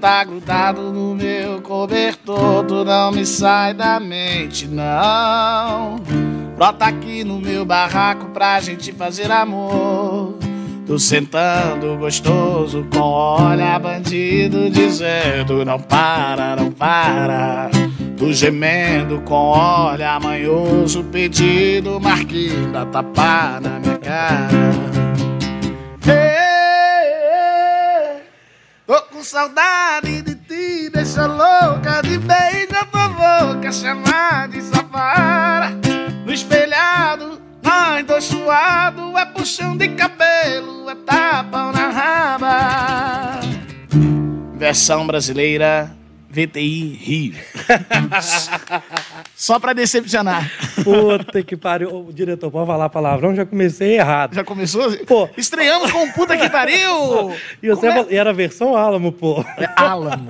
tá grudado no meu cobertor, tu não me sai da mente, não. Brota aqui no meu barraco pra gente fazer amor. Tô sentando gostoso com olha bandido dizendo não para, não para. Tô gemendo com olha manhoso pedido, marquinho da tapa na minha cara. Saudade de ti, deixa louca de beija tua boca, chamar de safara. No espelhado, nós dois suado, é puxão de cabelo, é tapão na raba. Versão brasileira, VTI Rio. Só pra decepcionar. Puta que pariu. Ô, diretor, pode falar palavrão? Já comecei errado. Já começou? Pô. Estreamos com puta que pariu! E você é? era versão Alamo, pô. É Alamo.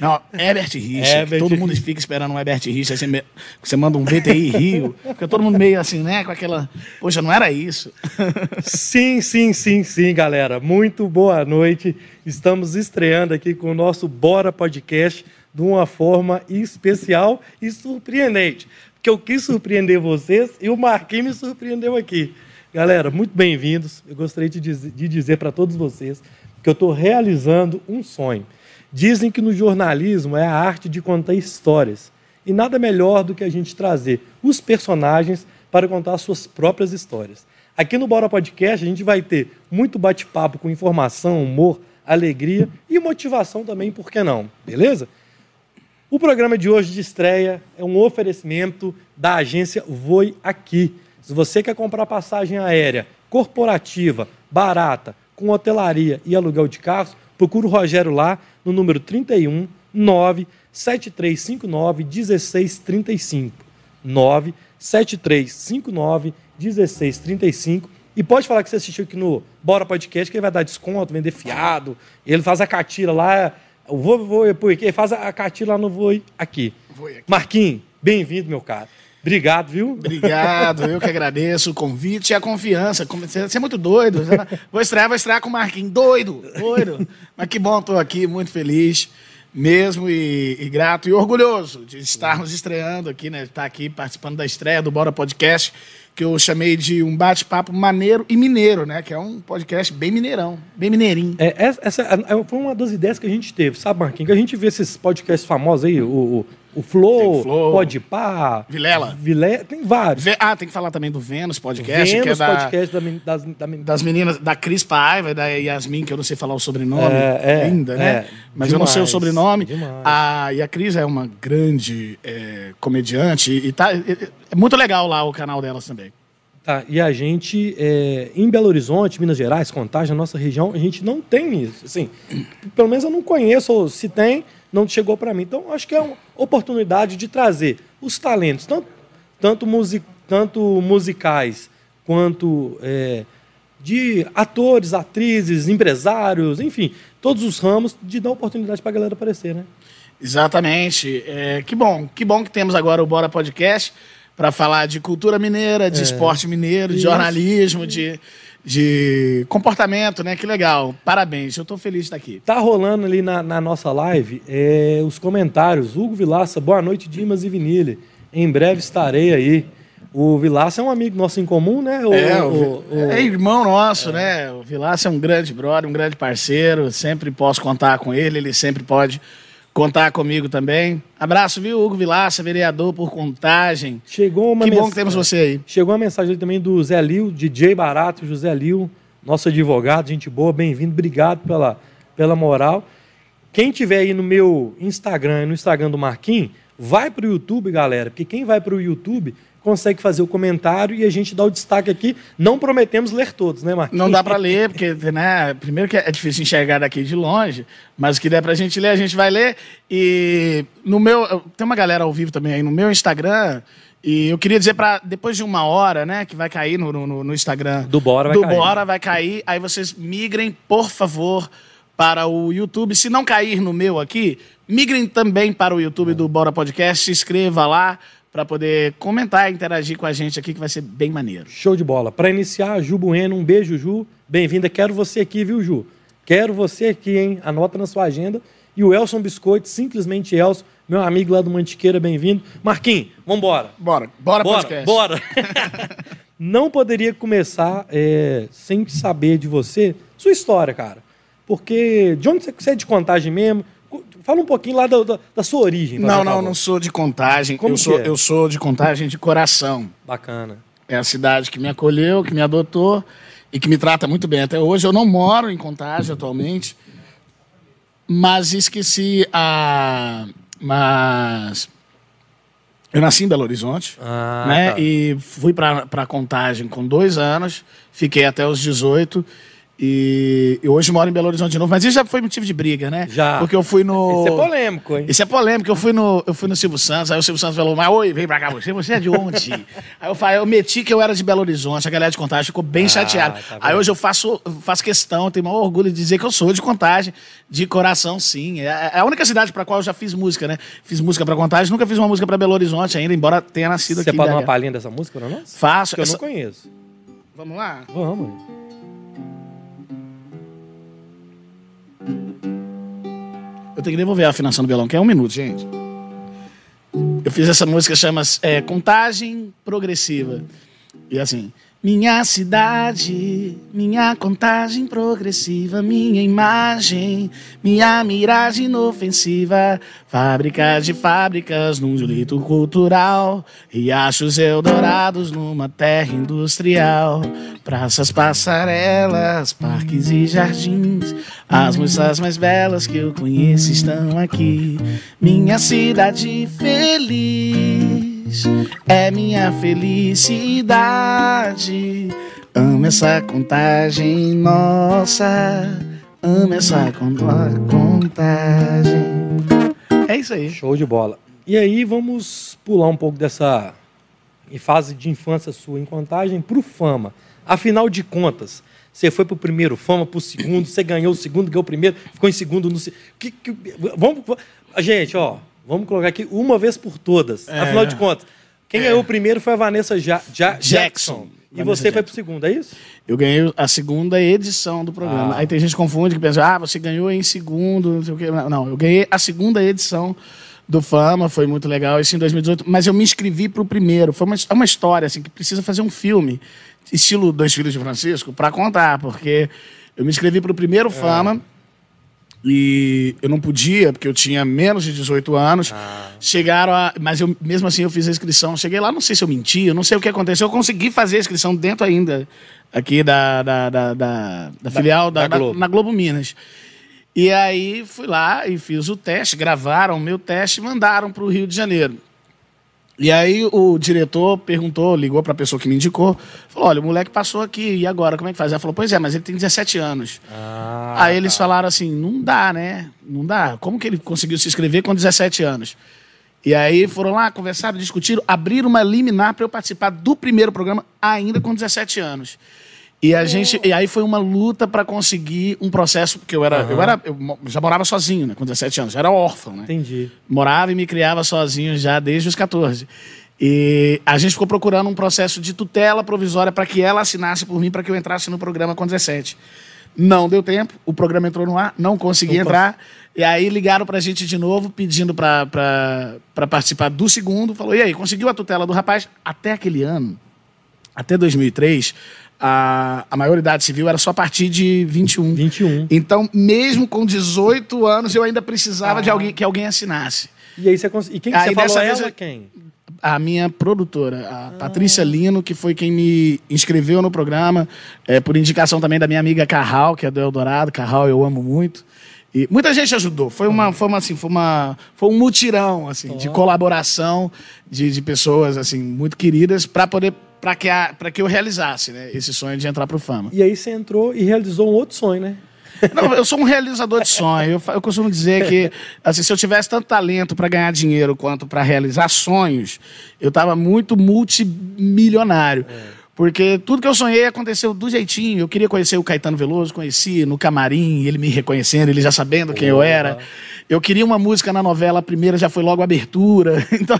Não, Herbert Richa. Herbert todo mundo fica esperando um Herbert Richa. Você, me- você manda um VTI Rio. Fica todo mundo meio assim, né? Com aquela. Poxa, não era isso. Sim, sim, sim, sim, galera. Muito boa noite. Estamos estreando aqui com o nosso Bora Podcast de uma forma especial e surpreendente. Porque eu quis surpreender vocês e o Marquinhos me surpreendeu aqui. Galera, muito bem-vindos. Eu gostaria de dizer para todos vocês que eu estou realizando um sonho. Dizem que no jornalismo é a arte de contar histórias. E nada melhor do que a gente trazer os personagens para contar suas próprias histórias. Aqui no Bora Podcast a gente vai ter muito bate-papo com informação, humor, alegria e motivação também, por que não? Beleza? O programa de hoje de estreia é um oferecimento da agência Voi Aqui. Se você quer comprar passagem aérea corporativa, barata, com hotelaria e aluguel de carros, procure o Rogério lá no número 31 97359 1635. 97359 1635. E pode falar que você assistiu aqui no Bora Podcast, que ele vai dar desconto, vender fiado. Ele faz a catira lá. O vou, vou, porque ele faz a catira lá no Voi aqui. Voi Aqui. Marquinhos, bem-vindo, meu cara. Obrigado, viu? Obrigado, eu que agradeço o convite e a confiança. Você é muito doido. Vai- Vou estrear, vou estrear com o Marquinhos. Doido, doido. Mas que bom, estou aqui, muito feliz mesmo e, e grato e orgulhoso de estarmos estreando aqui, né? Estar aqui participando da estreia do Bora Podcast, que eu chamei de um bate-papo maneiro e mineiro, né? Que é um podcast bem mineirão, bem mineirinho. É, essa essa é- foi uma das ideias que a gente teve, sabe, Marquinhos? Que a gente vê esses podcasts famosos aí, o, o, o Flow, o Flow. Podpah, Vilela. Vilé, tem vários. Ah, tem que falar também do Vênus Podcast, que é Vênus da, podcast da, men- das, da men- das meninas, da Cris Paiva e da Yasmin, que eu não sei falar o sobrenome, É, é, linda, né? é, Mas eu não sei o demais, sobrenome. demais. A, e a Cris é uma grande é, comediante e tá, é, é muito legal lá o canal delas também. Tá, e a gente, é, em Belo Horizonte, Minas Gerais, Contagem, a nossa região, a gente não tem isso. Assim, pelo menos eu não conheço, ou se tem, não chegou para mim. Então, acho que é uma oportunidade de trazer os talentos, tanto, tanto, musi- tanto musicais quanto é, de atores, atrizes, empresários, enfim, todos os ramos, de dar oportunidade para a galera aparecer, né? Exatamente. É, que bom, que bom que temos agora o Bora Podcast para falar de cultura mineira, de esporte mineiro, de É. Jornalismo, de, de comportamento, né? Que legal. Parabéns, eu estou feliz de estar aqui. Tá rolando ali na, na nossa live é, os comentários. Hugo Vilaça, boa noite, Dimas e Vinile. Em breve estarei aí. O Vilaça é um amigo nosso em comum, né? O, É, o, o- é irmão nosso, né? O Vilaça é um grande brother, um grande parceiro. Sempre posso contar com ele, ele sempre pode contar comigo também. Abraço, viu, Hugo Vilaça, vereador por contagem. Chegou uma que bom que temos você aí. Chegou uma mensagem também do Zé Lil, DJ Barato, José Lil, nosso advogado, gente boa, bem-vindo, obrigado pela, pela moral. Quem tiver aí no meu Instagram e no Instagram do Marquinhos, vai para o YouTube, galera, porque quem vai para o YouTube consegue fazer o comentário e a gente dá o destaque aqui. Não prometemos ler todos, né, Marquinhos? Não dá para ler, porque, né, primeiro que é difícil enxergar daqui de longe, mas o que der pra gente ler, a gente vai ler. E no meu. Tem uma galera ao vivo também aí no meu Instagram. E eu queria dizer para depois de uma hora, né, que vai cair no, no, no Instagram Do Bora vai do cair. Bora vai cair. Aí vocês migrem, por favor, para o YouTube. Se não cair no meu aqui, migrem também para o YouTube do Bora Podcast. Se inscreva lá para poder comentar e interagir com a gente aqui, que vai ser bem maneiro. Show de bola. Para iniciar, Ju Bueno, um beijo, Ju. Bem-vinda. Quero você aqui, viu, Ju? Quero você aqui, hein? Anota na sua agenda. E o Elson Biscoito, simplesmente Elson, meu amigo lá do Mantiqueira, bem-vindo. Marquinhos, vambora. Bora, bora, Bora, podcast. bora. Não poderia começar é, sem saber de você, sua história, cara. Porque de onde você, você é de contagem mesmo? Fala um pouquinho lá da, da- da sua origem. Não, não, não sou de contagem. Como eu, sou, é? eu sou de contagem de coração. Bacana. É a cidade que me acolheu, que me adotou e que me trata muito bem. Até hoje eu não moro em Contagem atualmente, mas esqueci a. Mas. Eu nasci em Belo Horizonte, Ah, né? tá. E fui para Contagem com dois anos, fiquei até os 18. E, e hoje moro em Belo Horizonte de novo, mas isso já foi motivo de briga, né? Já. Porque eu fui no. Isso é polêmico, hein? Isso é polêmico. Eu fui no, eu fui no Silvio Santos, aí o Silvio Santos falou, mas oi, vem pra cá você, você é de onde? aí eu falei, eu meti que eu era de Belo Horizonte, a galera de contagem ficou bem Ah, chateada. tá aí hoje eu faço, eu faço questão, tenho o maior orgulho de dizer que eu sou de contagem, de coração, sim. É é a única cidade pra qual eu já fiz música, né? Fiz música pra contagem, nunca fiz uma música pra Belo Horizonte ainda, embora tenha nascido Você aqui. pode em dar uma palhinha dessa música pra nós? Faço. Que eu essa- não conheço. Vamos lá? Vamos. Eu tenho que devolver a afinação do violão, que é um minuto, gente. Eu fiz essa música, chama é, Contagem Progressiva. E assim. Minha cidade, minha contagem progressiva, minha imagem, minha miragem inofensiva, fábricas de fábricas num julito cultural, riachos eldorados numa terra industrial, praças, passarelas, parques e jardins, as moças mais belas que eu conheço estão aqui, minha cidade feliz é minha felicidade. Amo essa contagem nossa. Amo essa con- contagem. É isso aí. Show de bola. E aí vamos pular um pouco dessa fase de infância sua em contagem pro fama. Afinal de contas, você foi pro primeiro fama, pro segundo, você ganhou o segundo, ganhou o primeiro, ficou em segundo no que, que- vamos gente, ó, vamos colocar aqui uma vez por todas. É. Afinal de contas, quem ganhou o primeiro foi a Vanessa ja, Ja- Jackson. Jackson. E Vanessa você foi Jackson. pro segundo, é isso? Eu ganhei a segunda edição do programa. Ah. Aí tem gente que confunde, que pensa, ah, você ganhou em segundo, não sei o quê. Não, eu ganhei a segunda edição do Fama, foi muito legal, isso em 2018. Mas eu me inscrevi pro primeiro. Foi uma, é uma história, assim, que precisa fazer um filme, estilo Dois Filhos de Francisco, para contar, porque eu me inscrevi pro primeiro Fama. E eu não podia, porque eu tinha menos de 18 anos. Chegaram a. Mas eu, mesmo assim eu fiz a inscrição. Cheguei lá, não sei se eu menti, eu não sei o que aconteceu. Eu consegui fazer a inscrição dentro ainda, aqui da, da, da, da- da filial da, da da- Globo. na Globo Minas. E aí fui lá e fiz o teste, gravaram o meu teste e mandaram para o Rio de Janeiro. E aí o diretor perguntou, ligou para a pessoa que me indicou, falou: olha, o moleque passou aqui, e agora, como é que faz? Ela falou: pois é, mas ele tem 17 anos. Ah, Aí eles falaram assim: não dá, né? Não dá. Como que ele conseguiu se inscrever com 17 anos? E aí foram lá, conversaram, discutiram, abriram uma liminar para eu participar do primeiro programa ainda com 17 anos. E a gente, e aí foi uma luta para conseguir um processo, porque eu era, eu era, eu já morava sozinho, né, com 17 anos, já era órfão, né? Entendi. morava e me criava sozinho já desde os 14. E a gente ficou procurando um processo de tutela provisória para que ela assinasse por mim para que eu entrasse no programa com 17. Não deu tempo, o programa entrou no ar, não consegui Não entrar. E aí ligaram para a gente de novo, pedindo para participar do segundo. Falou, e aí, conseguiu a tutela do rapaz? Até aquele ano, até 2003, a, a maioridade civil era só a partir de 21. 21. Então, mesmo com 18 anos, eu ainda precisava de Ah. alguém que alguém assinasse. E aí você conseguiu. E quem que Aí você falou? Ela eu- quem? A minha produtora, a Patrícia Lino, que foi quem me inscreveu no programa, é, por indicação também da minha amiga Carral, que é do Eldorado. Carral eu amo muito. E muita gente ajudou. Foi uma, foi uma, assim, foi uma, foi um mutirão assim, de colaboração de, de pessoas assim muito queridas para poder para que a, para que eu realizasse, né, esse sonho de entrar pro fama. E aí você entrou e realizou um outro sonho, né? Não, eu sou um realizador de sonho. Eu, eu costumo dizer que assim, se eu tivesse tanto talento para ganhar dinheiro quanto para realizar sonhos, eu estava muito multimilionário. Porque tudo que eu sonhei aconteceu do jeitinho. Eu queria conhecer o Caetano Veloso, conheci no camarim, ele me reconhecendo, ele já sabendo quem eu era. Eu queria uma música na novela, a primeira já foi logo a abertura. Então,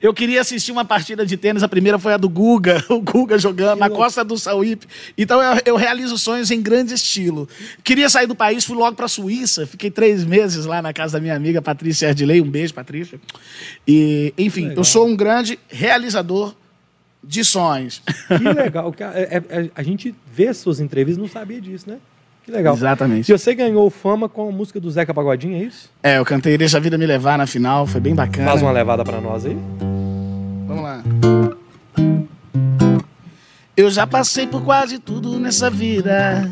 eu queria assistir uma partida de tênis, a primeira foi a do Guga, o Guga jogando na costa do Sauípe. Então, eu, eu, realizo sonhos em grande estilo. Queria sair do país, fui logo para a Suíça, fiquei três meses lá na casa da minha amiga Patrícia Ardilei. Um beijo, Patrícia. E, enfim, eu sou um grande realizador de sonhos. Que legal. É, é, a gente vê suas entrevistas, não sabia disso, né? Que legal. Exatamente. E você ganhou fama com a música do Zeca Pagodinho, é isso? É, eu cantei Deixa a Vida Me Levar na final, foi bem bacana. Faz uma levada para nós aí. Vamos lá. Eu já passei por quase tudo nessa vida.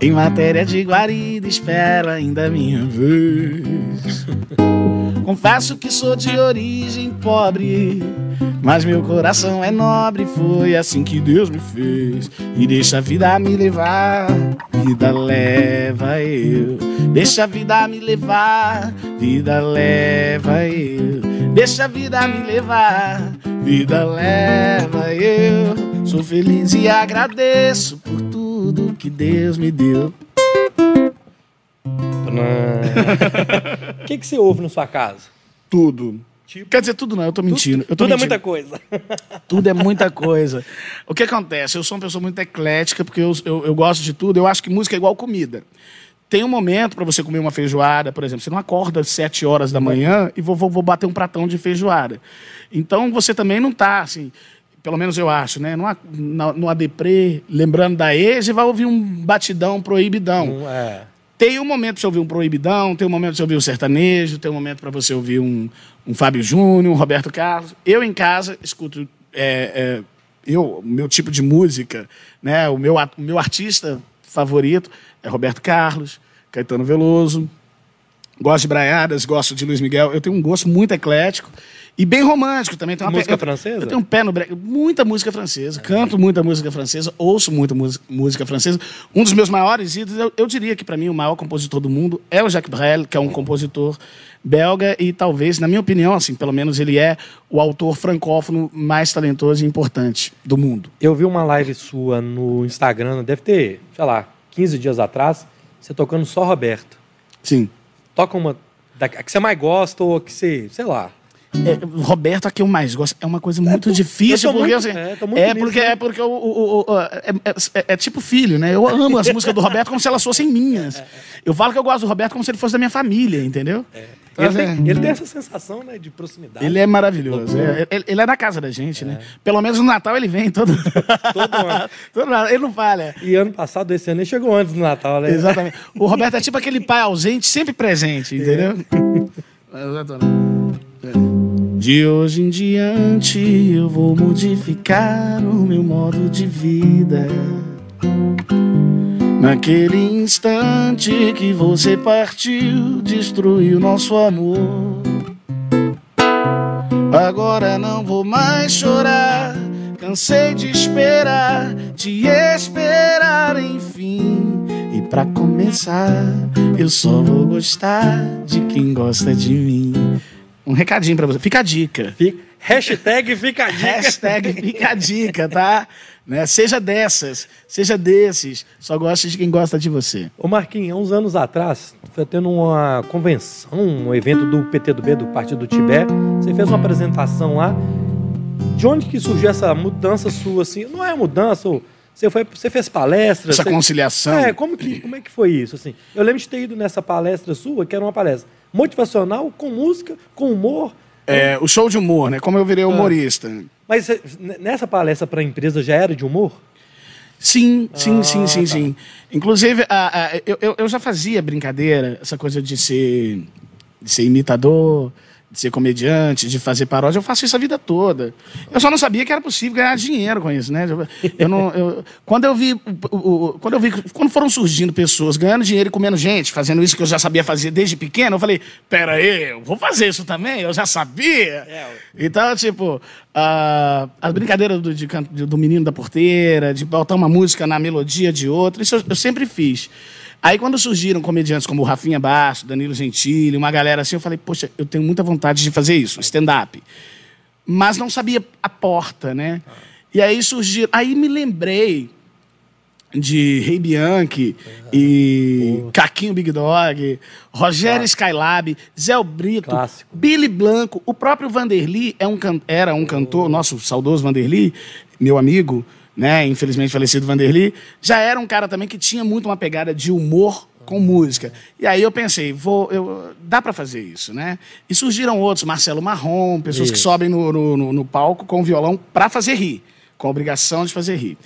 Em matéria de guarida, espero ainda a minha vez. Confesso que sou de origem pobre, mas meu coração é nobre. Foi assim que Deus me fez. E deixa a vida me levar, vida leva eu. Deixa a vida me levar, vida leva eu. Deixa a vida me levar, vida leva eu. Sou feliz e agradeço por tudo que Deus me deu. O que, que você ouve na sua casa? Tudo. Tipo, Quer dizer, tudo não, eu tô mentindo. Eu tô tudo mentindo. é muita coisa. Tudo é muita coisa. O que acontece? Eu sou uma pessoa muito eclética, porque eu, eu, eu gosto de tudo. Eu acho que música é igual comida. Tem um momento para você comer uma feijoada, por exemplo. Você não acorda às 7 horas da manhã e vou, vou, vou bater um pratão de feijoada. Então você também não tá assim pelo menos eu acho, né? Numa, numa deprê, lembrando da ex, e vai ouvir um batidão proibidão. é. Tem um momento para você ouvir um proibidão, tem um momento para você ouvir um sertanejo, tem um momento para você ouvir um, um Fábio Júnior, um Roberto Carlos. Eu em casa escuto é, é, eu, meu tipo de música, né? O meu, o meu artista favorito é Roberto Carlos, Caetano Veloso. Gosto de Braiadas, gosto de Luiz Miguel. Eu tenho um gosto muito eclético. E bem romântico também. Tem uma música pe... francesa? Eu tenho um pé no break. Muita música francesa. É. Canto muita música francesa, ouço muita música francesa. Um dos meus maiores ídolos, eu, eu diria que para mim o maior compositor do mundo é o Jacques Brel, que é um compositor belga e talvez, na minha opinião, assim, pelo menos ele é o autor francófono mais talentoso e importante do mundo. Eu vi uma live sua no Instagram, deve ter, sei lá, 15 dias atrás, você tocando só Roberto. Sim. Toca uma da que você mais gosta ou que você, sei lá, é, Roberto, a que eu mais gosto, é uma coisa muito é, difícil, porque muito, assim, é, é, porque é porque o, o, o, é, é, é, tipo filho, né? Eu amo as músicas do Roberto como se elas fossem minhas. Eu falo que eu gosto do Roberto como se ele fosse da minha família, entendeu? Então, ele, tem, ele, tem, essa sensação né, de proximidade. Ele é maravilhoso. Ele, ele, é da casa da gente, né? Pelo menos no Natal ele vem todo. todo ano. todo ano. Ele não falha. E ano passado, esse ano, ele chegou antes do Natal, né? Exatamente. O Roberto é tipo aquele pai ausente, sempre presente, entendeu? É. De hoje em diante eu vou modificar o meu modo de vida. Naquele instante que você partiu, destruiu nosso amor. Agora não vou mais chorar, cansei de esperar, de esperar enfim. E para começar, eu só vou gostar de quem gosta de mim um recadinho para você. Fica a dica. Fica, hashtag fica a dica. Hashtag fica a dica, tá? Né? Seja dessas, seja desses. Só gosta de quem gosta de você. Ô Marquinhos, há uns anos atrás, foi tendo uma convenção, um evento do PTB, do Partido do Tibete. Você fez uma apresentação lá. De onde que surgiu essa mudança sua, assim? Não é mudança, você, foi, você fez palestras. Essa você... conciliação. É, como, que, como é que foi isso? Assim? Eu lembro de ter ido nessa palestra sua, que era uma palestra motivacional, com música, com humor. É, o show de humor, né? Como eu virei ah. humorista. Mas nessa palestra para a empresa já era de humor? Sim, sim, ah, sim, sim, tá. sim. Inclusive, a, a, eu, eu já fazia brincadeira, essa coisa de ser, de ser imitador, de ser comediante, de fazer paródia, eu faço isso a vida toda. Eu só não sabia que era possível ganhar dinheiro com isso, né? Eu não, eu, quando eu vi, quando eu vi, quando foram surgindo pessoas ganhando dinheiro e comendo gente, fazendo isso que eu já sabia fazer desde pequeno, eu falei, pera aí, eu vou fazer isso também, eu já sabia. É, então, tipo, uh, as brincadeiras do, de, do menino da porteira, de botar uma música na melodia de outra, isso eu, eu sempre fiz. Aí quando surgiram comediantes como o Rafinha Baixo, Danilo Gentili, uma galera assim, eu falei, poxa, eu tenho muita vontade de fazer isso, stand-up. Mas não sabia a porta, né? E aí surgiu. Aí me lembrei de Rei Bianchi e Boa. Caquinho Big Dog, Rogério Skylab, Zé Brito, Clássico. Billy Blanco, o próprio Vanderly é um can- era um cantor, nosso saudoso Vanderly, meu amigo, né, infelizmente falecido Vanderly, já era um cara também que tinha muito uma pegada de humor com música. E aí eu pensei, vou, eu, dá para fazer isso, né? E surgiram outros, Marcelo Marrom, pessoas que Isso. sobem no, no, no- palco com o violão para fazer rir, com a obrigação de fazer rir.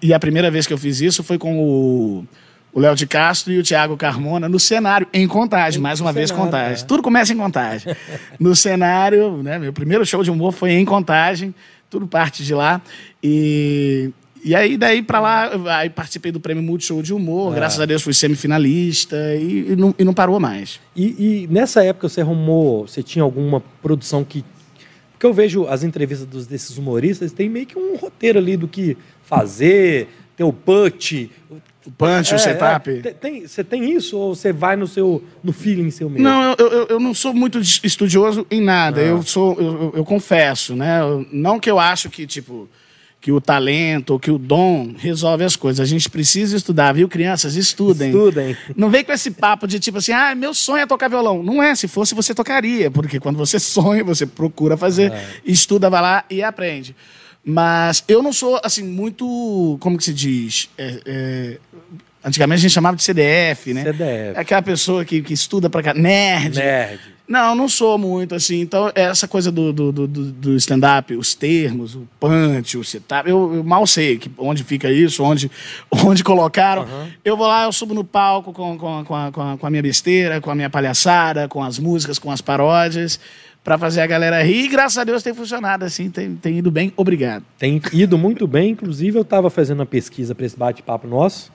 E a primeira vez que eu fiz isso foi com o o Léo de Castro e o Tiago Carmona no cenário, em Contagem, mais uma vez cenário, Contagem. é. Tudo começa em Contagem. no cenário, né, meu primeiro show de humor foi em Contagem, tudo parte de lá. E, e aí, daí pra lá, aí participei do Prêmio Multishow de Humor, Ah. graças a Deus fui semifinalista e, e, não, e não parou mais. E, e nessa época você arrumou, você tinha alguma produção que. Porque eu vejo as entrevistas dos, desses humoristas, tem meio que um roteiro ali do que fazer, ter o punch. O punch, o É, setup. é, tem- tem- você tem isso ou você vai no seu no feeling seu mesmo? Não, eu, eu, eu não sou muito es- estudioso em nada. Ah. Eu sou, eu, eu- eu confesso, né? Não que eu acho que tipo que o talento ou que o dom resolve as coisas. A gente precisa estudar, viu, crianças? Estudem. Estudem. Não vem com esse papo de tipo assim, ah, meu sonho é tocar violão. Não é, se fosse você tocaria, porque quando você sonha, você procura fazer, É. estuda, vai lá e aprende. Mas eu não sou, assim, muito, como que se diz? É, é, antigamente a gente chamava de CDF, né? CDF. É aquela pessoa que, que estuda pra cá, nerd. Nerd. Não, não sou muito assim. Então, essa coisa do, do, do, do- stand-up, os termos, o punch, o setup, eu, eu mal sei que, onde fica isso, onde, onde colocaram. Aham. Eu vou lá, eu subo no palco com, com, com, a, com, a, minha besteira, com a minha palhaçada, com as músicas, com as paródias, pra fazer a galera rir. E graças a Deus tem funcionado assim, tem, tem ido bem. Obrigado. Tem ido muito bem. Inclusive, eu estava fazendo uma pesquisa para esse bate-papo nosso.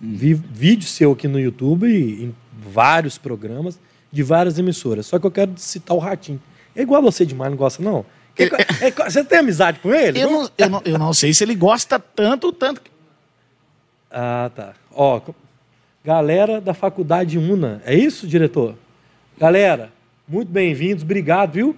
Vi vídeo seu aqui no YouTube, e em vários programas, de várias emissoras. Só que eu quero citar o Ratinho. É igual você demais, não gosta, não? É- é- você tem amizade com ele? Eu não, eu, não, eu não sei se ele gosta tanto, tanto. que- Ah, tá. Ó, galera da Faculdade Una. É isso, diretor? Galera, muito bem-vindos. Obrigado, viu?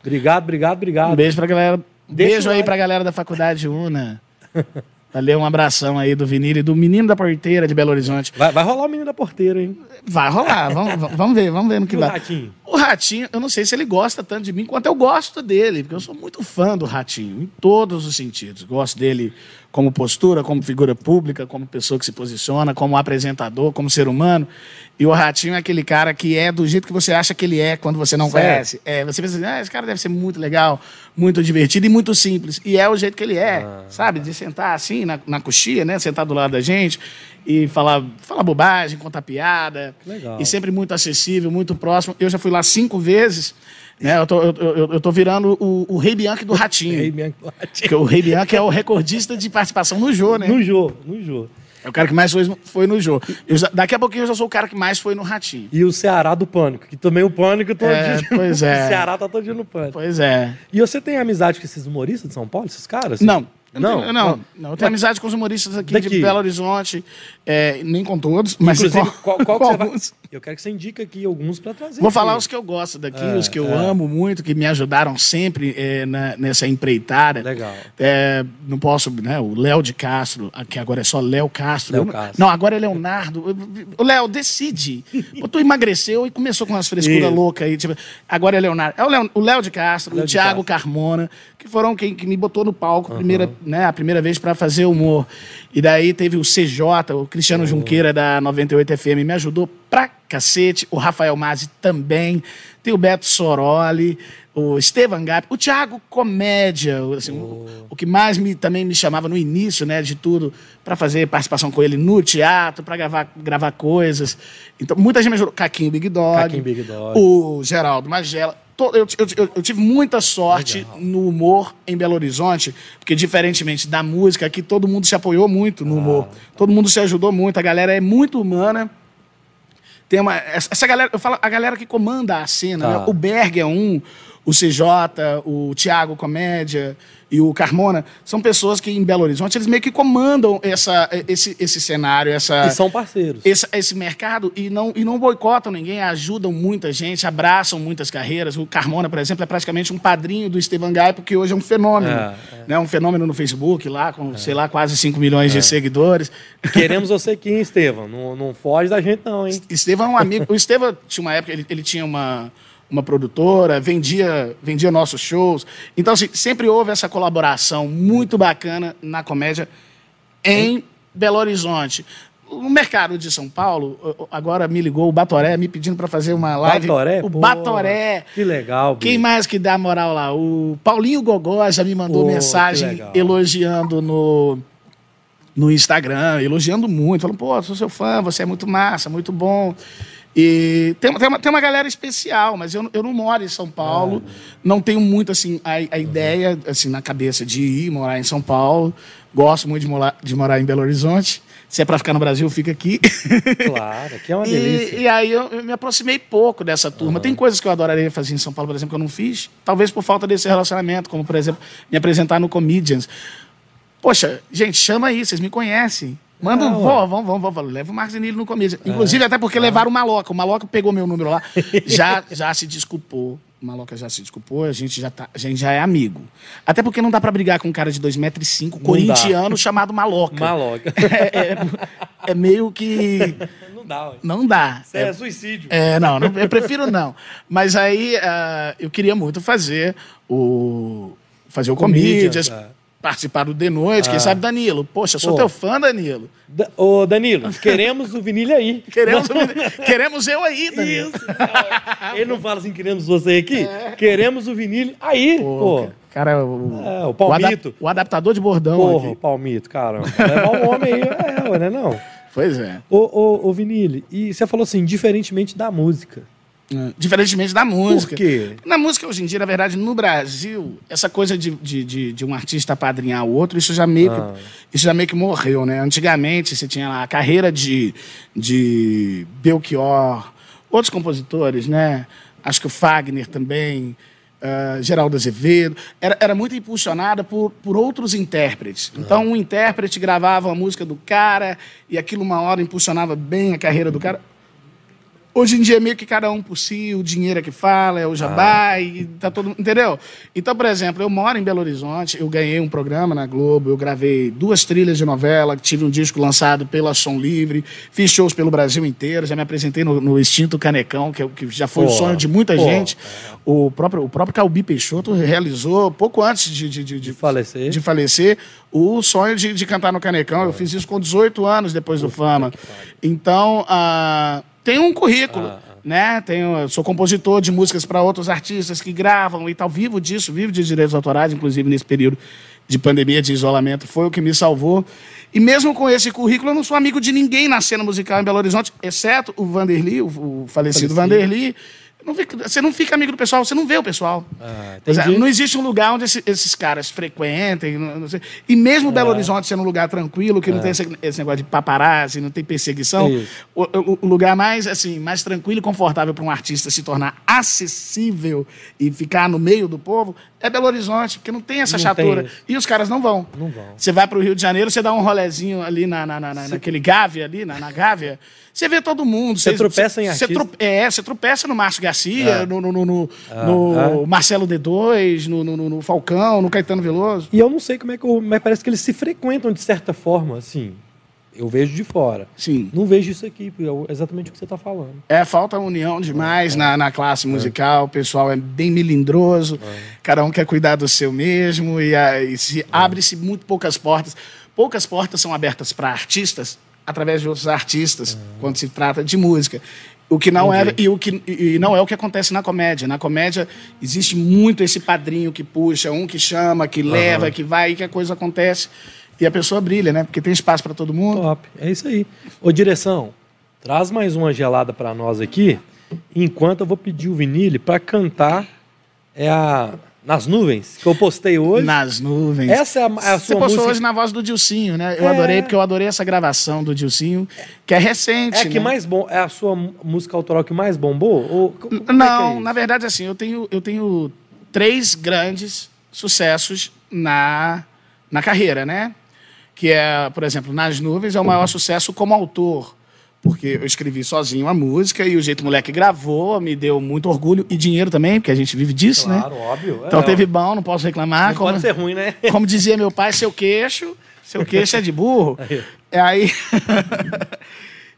Obrigado, obrigado, obrigado. Um beijo pra galera. Deixa beijo aí like. pra galera da Faculdade Una. Valeu, um abração aí do Vinil e do menino da porteira de Belo Horizonte. Vai, vai rolar o menino da porteira, hein? Vai rolar, vamos, vamos ver, vamos ver no que E o vai. Ratinho? O Ratinho, eu não sei se ele gosta tanto de mim quanto eu gosto dele, porque eu sou muito fã do Ratinho, em todos os sentidos. Gosto dele como postura, como figura pública, como pessoa que se posiciona, como apresentador, como ser humano. E o Ratinho é aquele cara que é do jeito que você acha que ele é quando você não Sério? conhece. É, você pensa assim, ah, esse cara deve ser muito legal, muito divertido e muito simples. E é o jeito que ele é, Ah. sabe? De sentar assim na, na coxia, né? Sentar do lado da gente e falar, falar bobagem, contar piada. Legal. E sempre muito acessível, muito próximo. Eu já fui lá cinco vezes. Né? Eu, tô, eu, eu, eu tô virando o, o Rei Bianchi do Ratinho. Rei Bianchi do Ratinho. Porque o Rei Bianchi é o recordista de participação no Jô, né? No Jô, no Jô. É o cara que mais foi, foi no já- daqui a pouquinho eu já sou o cara que mais foi no Ratinho. E o Ceará do Pânico, que também o Pânico todo É, dia. pois é. O Ceará tá todo dia no Pânico. Pois é. E você tem amizade com esses humoristas de São Paulo, esses caras? Não. Não? tenho- não, não. Eu tenho amizade com os humoristas aqui Daqui. de Belo Horizonte, é, nem com todos, mas Inclusive, com, qual, qual que com vai... alguns. Eu quero que você indique aqui alguns pra trazer. Vou aqui. falar os que eu gosto daqui, É, os que eu é. amo muito, que me ajudaram sempre é, na- nessa empreitada. Legal. É, não posso, né? O Léo de Castro, que agora é só Léo Castro. Léo Castro. Não, agora é Leonardo. O Léo, decide. Tu emagreceu e começou com umas frescuras loucas aí. Tipo, agora é Leonardo. É o Léo, o Léo de Castro, Léo o Thiago Castro. Carmona, que foram quem que me botou no palco primeira, né, a primeira vez para fazer humor. E daí teve o CJ, o Cristiano Junqueira da 98 FM, me ajudou pra cacete. O Rafael Mazzi também. Tem o Beto Soroli, o Estevan Gap, o Thiago Comédia. o- Assim, o, o que mais me, também me chamava no início né, de tudo, para fazer participação com ele no teatro, para gravar, gravar coisas. Então, muita gente me ajudou. Caquinho Big Dog. Caquinho Big Dog. O Geraldo Magela. Eu, eu- eu- tive muita sorte Legal. no humor em Belo Horizonte, porque diferentemente da música, aqui todo mundo se apoiou muito no humor. Todo mundo se ajudou muito, a galera é muito humana. Tem uma, essa galera, eu falo, a galera que comanda a cena, Tá. né? o Berg é um, o CJ, o Tiago Comédia e o Carmona, são pessoas que em Belo Horizonte eles meio que comandam essa, esse, esse cenário, essa, E são parceiros. esse, esse mercado e não, e não boicotam ninguém, ajudam muita gente, abraçam muitas carreiras. O Carmona, por exemplo, é praticamente um padrinho do Esteban Gai, porque hoje é um fenômeno. É, Né? Um fenômeno no Facebook, lá com, sei lá, quase 5 milhões de seguidores. Queremos você aqui, hein, Estevam? Não, não foge da gente, não, hein? Estevam é um amigo. O Estevam tinha uma época, ele, ele tinha uma, uma produtora, vendia, vendia nossos shows. Então, assim, sempre houve essa colaboração muito bacana na comédia em Belo Horizonte. No mercado de São Paulo, agora me ligou o Batoré me pedindo para fazer uma live. Batoré? O Pô, Batoré. Que legal, Quem bicho. mais que dá moral lá? O Paulinho Gogó já me mandou Pô, mensagem elogiando no, no Instagram, elogiando muito, falando, pô, sou seu fã, você é muito massa, muito bom. E tem, tem, uma, tem uma galera especial, mas eu, eu não moro em São Paulo, não tenho muito assim a, a ideia assim na cabeça de ir morar em São Paulo. Gosto muito de morar, de morar em Belo Horizonte. Se é para ficar no Brasil, fica aqui. Claro, aqui é uma delícia. E, e aí eu, eu me aproximei pouco dessa turma. Tem coisas que eu adoraria fazer em São Paulo, por exemplo, que eu não fiz. Talvez por falta desse relacionamento, como, por exemplo, me apresentar no Comedians. Poxa, gente, chama aí, vocês me conhecem. Manda, É, um, vó, vamos, vamos, vamos, leva o Marcos Danilo no Comedians. Inclusive, até porque levaram o Maloca. O Maloca pegou meu número lá, já, já se desculpou. O Maloca já se desculpou, a gente já, tá, a gente já é amigo. Até porque não dá pra brigar com um cara de 2,5m, dá. corintiano, chamado Maloca. Maloca. É, é- é meio que. não dá, ué. Não dá. Isso é, suicídio. É, não, não, eu prefiro não. Mas aí ah, eu queria muito fazer o. Fazer o Comedians, Comedians, é. Participar do De Noite, quem Ah. sabe Danilo. Poxa, sou Pô. teu fã, Danilo. Da- Ô, Danilo, queremos o vinil aí. Queremos, queremos eu aí, Danilo. Isso. Ele não fala assim, queremos você aqui? Queremos o vinil aí, Pô, pô. Cara, o, É, o Palmito. adap- o adaptador de bordão Porra, aqui. Palmito, caramba. Levar um homem aí, é, ué, né, não? Pois é. Ô, ô, ô, e você falou assim, diferentemente da música. Diferentemente da música. Por quê? Na música, hoje em dia, na verdade, no Brasil, essa coisa de, de, de, de um artista apadrinhar o outro, isso já meio que, Ah. isso já meio que morreu, né? Antigamente, você tinha lá a carreira de, de Belchior, outros compositores, né? Acho que o Fagner também, ah, Geraldo Azevedo, era, era muito impulsionada por, por outros intérpretes. Então, um intérprete gravava a música do cara e aquilo uma hora impulsionava bem a carreira do cara. Hoje em dia é meio que cada um por si, o dinheiro é que fala, é o jabá, e tá todo. Entendeu? Então, por exemplo, eu moro em Belo Horizonte, eu ganhei um programa na Globo, eu gravei duas trilhas de novela, tive um disco lançado pela Som Livre, fiz shows pelo Brasil inteiro, já me apresentei no, no Extinto Canecão, que, é que já foi o sonho de muita pô, gente. O próprio, o próprio Calbi Peixoto realizou, pouco antes de, de, de, De falecer. de falecer, o sonho de, de cantar no Canecão. Eu fiz isso com 18 anos depois do Fama. Então, ah, tem um currículo. Ah, Né? Tenho, sou compositor de músicas para outros artistas que gravam e tal. Vivo disso, vivo de direitos autorais, inclusive nesse período de pandemia, de isolamento. Foi o que me salvou. E mesmo com esse currículo, eu não sou amigo de ninguém na cena musical em Belo Horizonte, exceto o Vanderly, o, o falecido Falecido. Vanderly. Não fica- você não fica amigo do pessoal, você não vê o pessoal. Ah, é, entendi. não existe um lugar onde esse- esses caras frequentem. não- não. E mesmo Belo É. Horizonte sendo um lugar tranquilo, que não tem esse, esse negócio de paparazzi, não tem perseguição, o, o- o lugar mais assim mais tranquilo e confortável para um artista se tornar acessível e ficar no meio do povo é Belo Horizonte, porque não tem essa Não chatura. tem. E os caras não vão. Não vão. Você vai para o Rio de Janeiro, você dá um rolezinho ali na, na, na- na- naquele Gávea ali, na, na Gávea, você vê todo mundo. Você tropeça em você artista. tro- É, você tropeça no Márcio Garcia, É. no, no, no, no- Ah, no ah. Marcelo D2, no, Falcão, no Caetano Veloso. E eu não sei como é que eu, mas parece que eles se frequentam de certa forma, assim. Eu vejo de fora. Sim. Não vejo isso aqui, porque é exatamente o que você está falando. É, falta união demais na, na classe musical, o pessoal é bem melindroso, É. cada um quer cuidar do seu mesmo, e, aí se abre-se muito poucas portas. Poucas portas são abertas para artistas através de outros artistas, quando se trata de música. O que não é e o que e não é o que acontece na comédia. Na comédia existe muito esse padrinho que puxa, um que chama, que leva, que vai e que a coisa acontece e a pessoa brilha, né? Porque tem espaço para todo mundo. Top. É isso aí. Ô, direção, traz mais uma gelada para nós aqui, enquanto eu vou pedir o Vinile para cantar é a Nas Nuvens, que eu postei hoje. Nas nuvens. Essa é a, é a Você sua postou música. hoje na voz do Dilcinho, né? Eu É. adorei, porque eu adorei essa gravação do Dilcinho, que é recente. É a que né? mais bom, é a sua música autoral que mais bombou? Ou, é é Não, isso? na verdade, assim, eu tenho, eu tenho três grandes sucessos na, na carreira, né? Que é, por exemplo, Nas Nuvens é o maior sucesso como autor. Porque eu escrevi sozinho a música e o Jeito Moleque gravou, me deu muito orgulho e dinheiro também, porque a gente vive disso, né? Claro, óbvio. Então É, teve bom, não posso reclamar. Não Como, pode ser ruim, né? como dizia meu pai, seu queixo, seu queixo é de burro. É aí.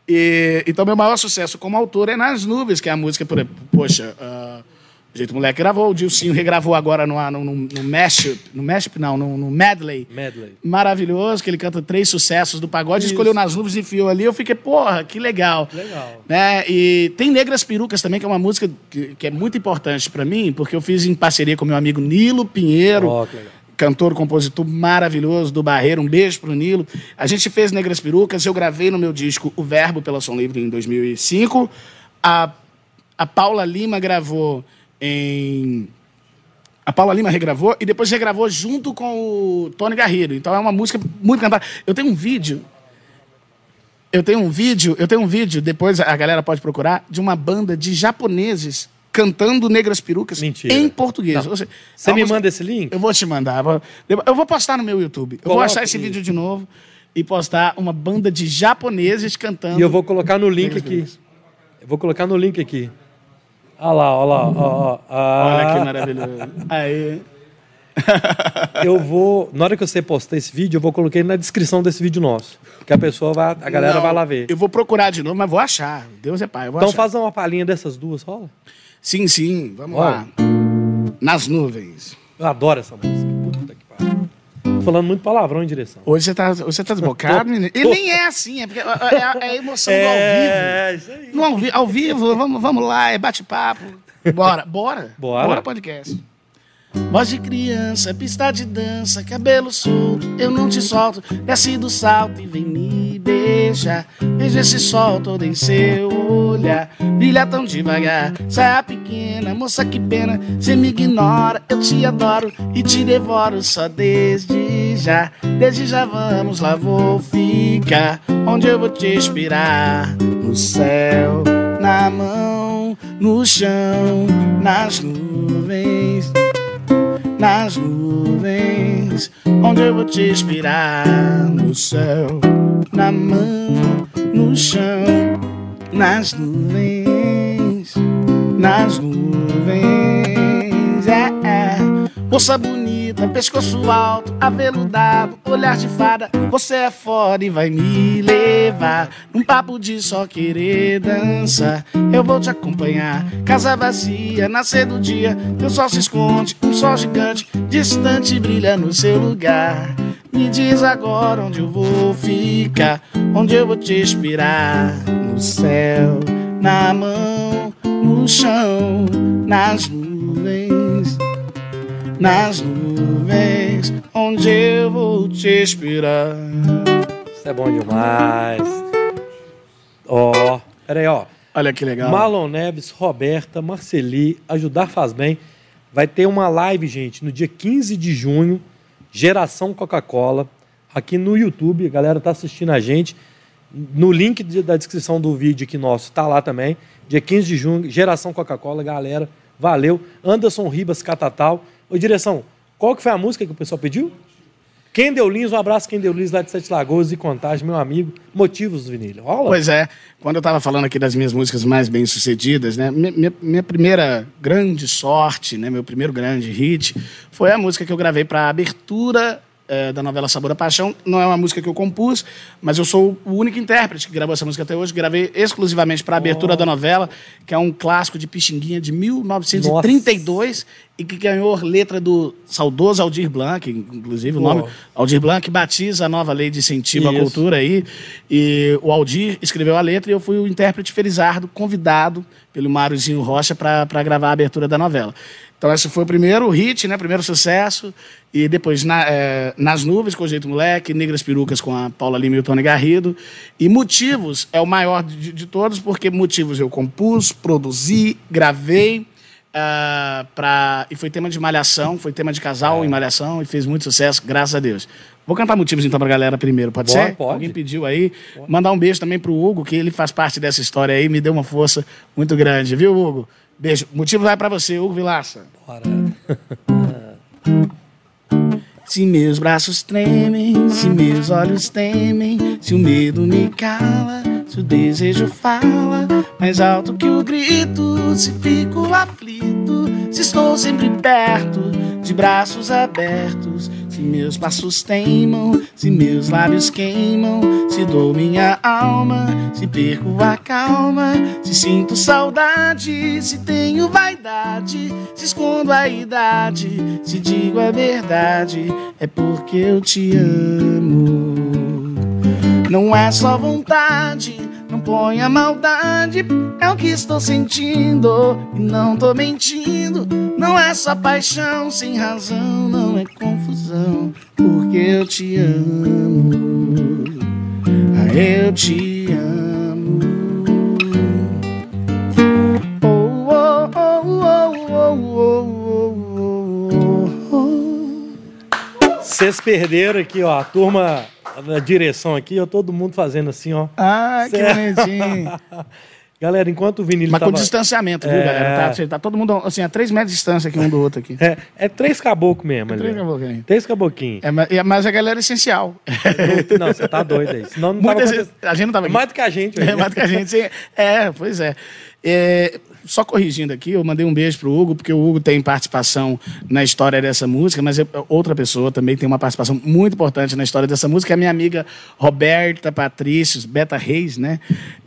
E, então, meu maior sucesso como autor é Nas Nuvens, que é a música, por, poxa, o Jeito Moleque gravou, o Dilcinho regravou agora no, no, no, no Mashup, no Mashup não, no, no Medley. Medley. Maravilhoso, que ele canta três sucessos do pagode, Isso. escolheu Nas Nuvens e enfiou ali, eu fiquei, porra, que legal. Legal. Né? E tem Negras Perucas também, que é uma música que, que é muito importante para mim, porque eu fiz em parceria com meu amigo Nilo Pinheiro, Ó, que legal. cantor, compositor maravilhoso do Barreiro. Um beijo pro Nilo. A gente fez Negras Perucas, eu gravei no meu disco O Verbo pela Som Livre em 2005. A, a Paula Lima gravou em. A Paula Lima regravou e depois regravou junto com o Tony Garrido. Então é uma música muito cantada. Eu tenho um vídeo. Eu tenho um vídeo, eu tenho um vídeo, depois a galera pode procurar, de uma banda de japoneses cantando Negras Perucas Mentira. em português. Não. Você uma me música- manda esse link? eu vou te mandar. vou- Eu vou postar no meu YouTube. Eu vou Coloca achar esse isso. vídeo de novo e postar uma banda de japoneses cantando. E eu vou colocar no link aqui. Eu vou colocar no link aqui. Olha lá, olha lá. Ó, ó. Olha Ah, que maravilhoso. Aí. Eu vou, na hora que você postar esse vídeo, eu vou colocar ele na descrição desse vídeo nosso. Que a pessoa vai, a galera Não, vai lá ver. Eu vou procurar de novo, mas vou achar. Deus é pai. Então achar. faz uma palhinha dessas duas, rola? Sim, sim. Vamos Olha. lá. Nas nuvens. Eu adoro essa música. Puta que pariu. Falando muito palavrão em direção. Hoje você tá, hoje você tá desbocado, menino. E nem é assim, é, porque é, é a emoção do ao vivo. É, isso aí. No ao, vi- ao vivo, vamos, vamos lá, é bate-papo. Bora, bora. Bora. Bora, podcast. Voz de criança, pista de dança, cabelo solto, eu não te solto. Desce do salto e vem me beijar. Veja esse sol todo em seu olhar. Brilha tão devagar, saia pequena, moça que pena. Cê me ignora, eu te adoro e te devoro só desde já. Desde já vamos lá, vou ficar. Onde eu vou te esperar? No céu, na mão, no chão, nas nuvens nas nuvens, onde eu vou te esperar no céu, na mão, no chão, nas nuvens, nas nuvens, é, é. Moça bonita, pescoço alto, aveludado, olhar de fada, você é foda e vai me levar num papo de só querer dançar. Eu vou te acompanhar, casa vazia, nascer do dia, teu sol se esconde, um sol gigante, distante brilha no seu lugar. Me diz agora onde eu vou ficar, onde eu vou te esperar, no céu, na mão, no chão, nas nuvens nas nuvens, onde eu vou te esperar. Isso é bom demais. Ó, peraí, ó. Olha que legal. Marlon Neves, Roberta, Marceli, Ajudar Faz Bem. Vai ter uma live, gente, no dia 15 de junho, Geração Coca-Cola, aqui no YouTube. A galera tá assistindo a gente. No link de- da descrição do vídeo aqui nosso, tá lá também. Dia 15 de junho, Geração Coca-Cola, galera. Valeu. Anderson Ribas, Catatal. Ô, direção, qual que foi a música que o pessoal pediu? Deu Lins, um abraço deu Lins lá de Sete Lagoas e Contagem, meu amigo. Motivos, Vinilha. Rola? Pois é, quando eu estava falando aqui das minhas músicas mais bem-sucedidas, né? mi- Minha, minha primeira grande sorte, né? Meu primeiro grande hit foi a música que eu gravei para a abertura eh, da novela Sabor da Paixão. Não é uma música que eu compus, mas eu sou o único intérprete que gravou essa música até hoje. Gravei exclusivamente para a abertura da novela, que é um clássico de Pixinguinha de 1932 e que ganhou letra do saudoso Aldir Blanc, inclusive o Uau. nome Aldir Blanc batiza a nova lei de incentivo à Isso. cultura aí. E o Aldir escreveu a letra e eu fui o intérprete Felizardo, convidado pelo Máriozinho Rocha para gravar a abertura da novela. Então esse foi o primeiro hit, né? Primeiro sucesso. E depois na- eh, Nas Nuvens com o Jeito Moleque, Negras Perucas com a Paula Lima e o Tony Garrido. E Motivos é o maior de, de todos, porque Motivos eu compus, produzi, gravei. ah, pra, e foi tema de malhação, foi tema de casal em malhação e fez muito sucesso, graças a Deus. Vou cantar motivos então pra galera primeiro, pode Bora, ser? pode. Alguém pediu aí. Mandar um beijo também pro Hugo, que ele faz parte dessa história aí, me deu uma força muito grande, viu, Hugo? Beijo. Motivo vai pra você, Hugo Vilaça. Bora. Se meus braços tremem, se meus olhos temem, se o medo me cala, se o desejo fala, mais alto que o grito, se fico aflito, se estou sempre perto, de braços abertos, se meus passos teimam, se meus lábios queimam, se dou minha alma, se perco a calma, se sinto saudade, se tenho vaidade, se escondo a idade, se digo a verdade, é porque eu te amo. Não é só vontade, não ponha maldade, é o que estou sentindo e não tô mentindo. Não é só paixão sem razão, não é confusão, porque eu te amo. Ah, eu te amo. Oh, oh, oh. Vocês perderam aqui, ó, a turma na direção aqui, ó, todo mundo fazendo assim, ó. Ai, que bonitinho. Galera, enquanto o Vinícius Mas com tava... distanciamento, viu, É. galera? Tá, tá todo mundo assim, a três metros de distância aqui um do outro aqui. É, é três caboclos mesmo, ali. Três caboclos aí. Três caboquinhos. É, mas- é, mas a galera é essencial. Não, você tá doido aí. Senão não tava Muitas acontecendo. vezes, a gente não tava É aqui. mais do que a gente. É velho. mais do que a gente. É, pois é. É, Só corrigindo aqui, eu mandei um beijo pro Hugo, porque o Hugo tem participação na história dessa música, mas outra pessoa também tem uma participação muito importante na história dessa música, é a minha amiga Roberta Patrícios, Beta Reis, né?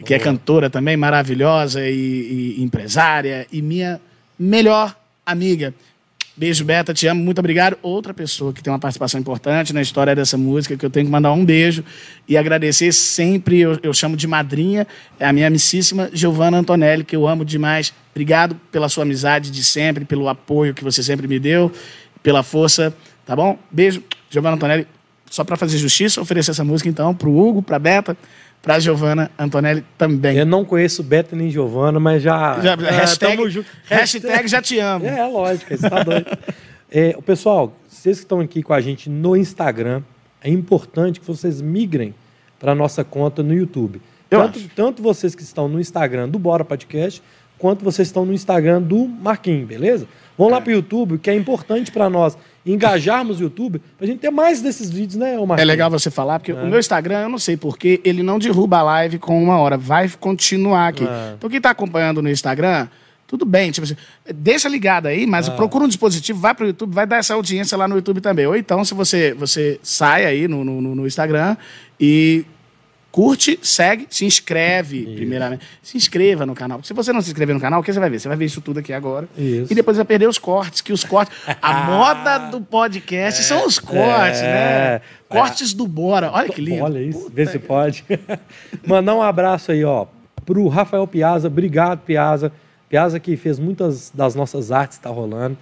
Que é cantora também, maravilhosa e, e empresária, e minha melhor amiga. Beijo, Beta, te amo, muito obrigado. Outra pessoa que tem uma participação importante na história dessa música, que eu tenho que mandar um beijo e agradecer sempre, eu, eu chamo de madrinha, é a minha amicíssima Giovanna Antonelli, que eu amo demais. Obrigado pela sua amizade de sempre, pelo apoio que você sempre me deu, pela força, tá bom? Beijo, Giovanna Antonelli. Só para fazer justiça, oferecer essa música então pro Hugo, pra Beta, pra Giovanna Antonelli também. Eu não conheço Beta nem Giovana, mas já. Já- é, hashtag, tamo junto. hashtag já te amo. É, lógico, você tá doido. É, pessoal, vocês que estão aqui com a gente no Instagram, é importante que vocês migrem para nossa conta no YouTube. Eu Tanto, acho. tanto vocês que estão no Instagram do Bora Podcast, quanto vocês estão no Instagram do Marquinhos, beleza? Vão lá para o YouTube, que é importante para nós engajarmos o YouTube, para a gente ter mais desses vídeos, né, ô É legal você falar, porque o meu Instagram, eu não sei porque ele não derruba a live com uma hora. Vai continuar aqui. Ah. Então, quem tá acompanhando no Instagram, tudo bem. Tipo assim, deixa ligado aí, mas procura um dispositivo, vai pro YouTube, vai dar essa audiência lá no YouTube também. Ou então, se você, você sai aí no, no- no Instagram e curte, segue, se inscreve, primeiramente. Se inscreva no canal. Se você não se inscrever no canal, o que você vai ver? Você vai ver isso tudo aqui agora. Isso. E depois vai perder os cortes, que os cortes... A moda do podcast são os cortes, É. né? Cortes do Bora. Olha que lindo. Olha isso, Puta vê se que- pode. Mandar um abraço aí, ó, pro Rafael Piazza. Obrigado, Piazza. Piazza que fez muitas das nossas artes, tá rolando.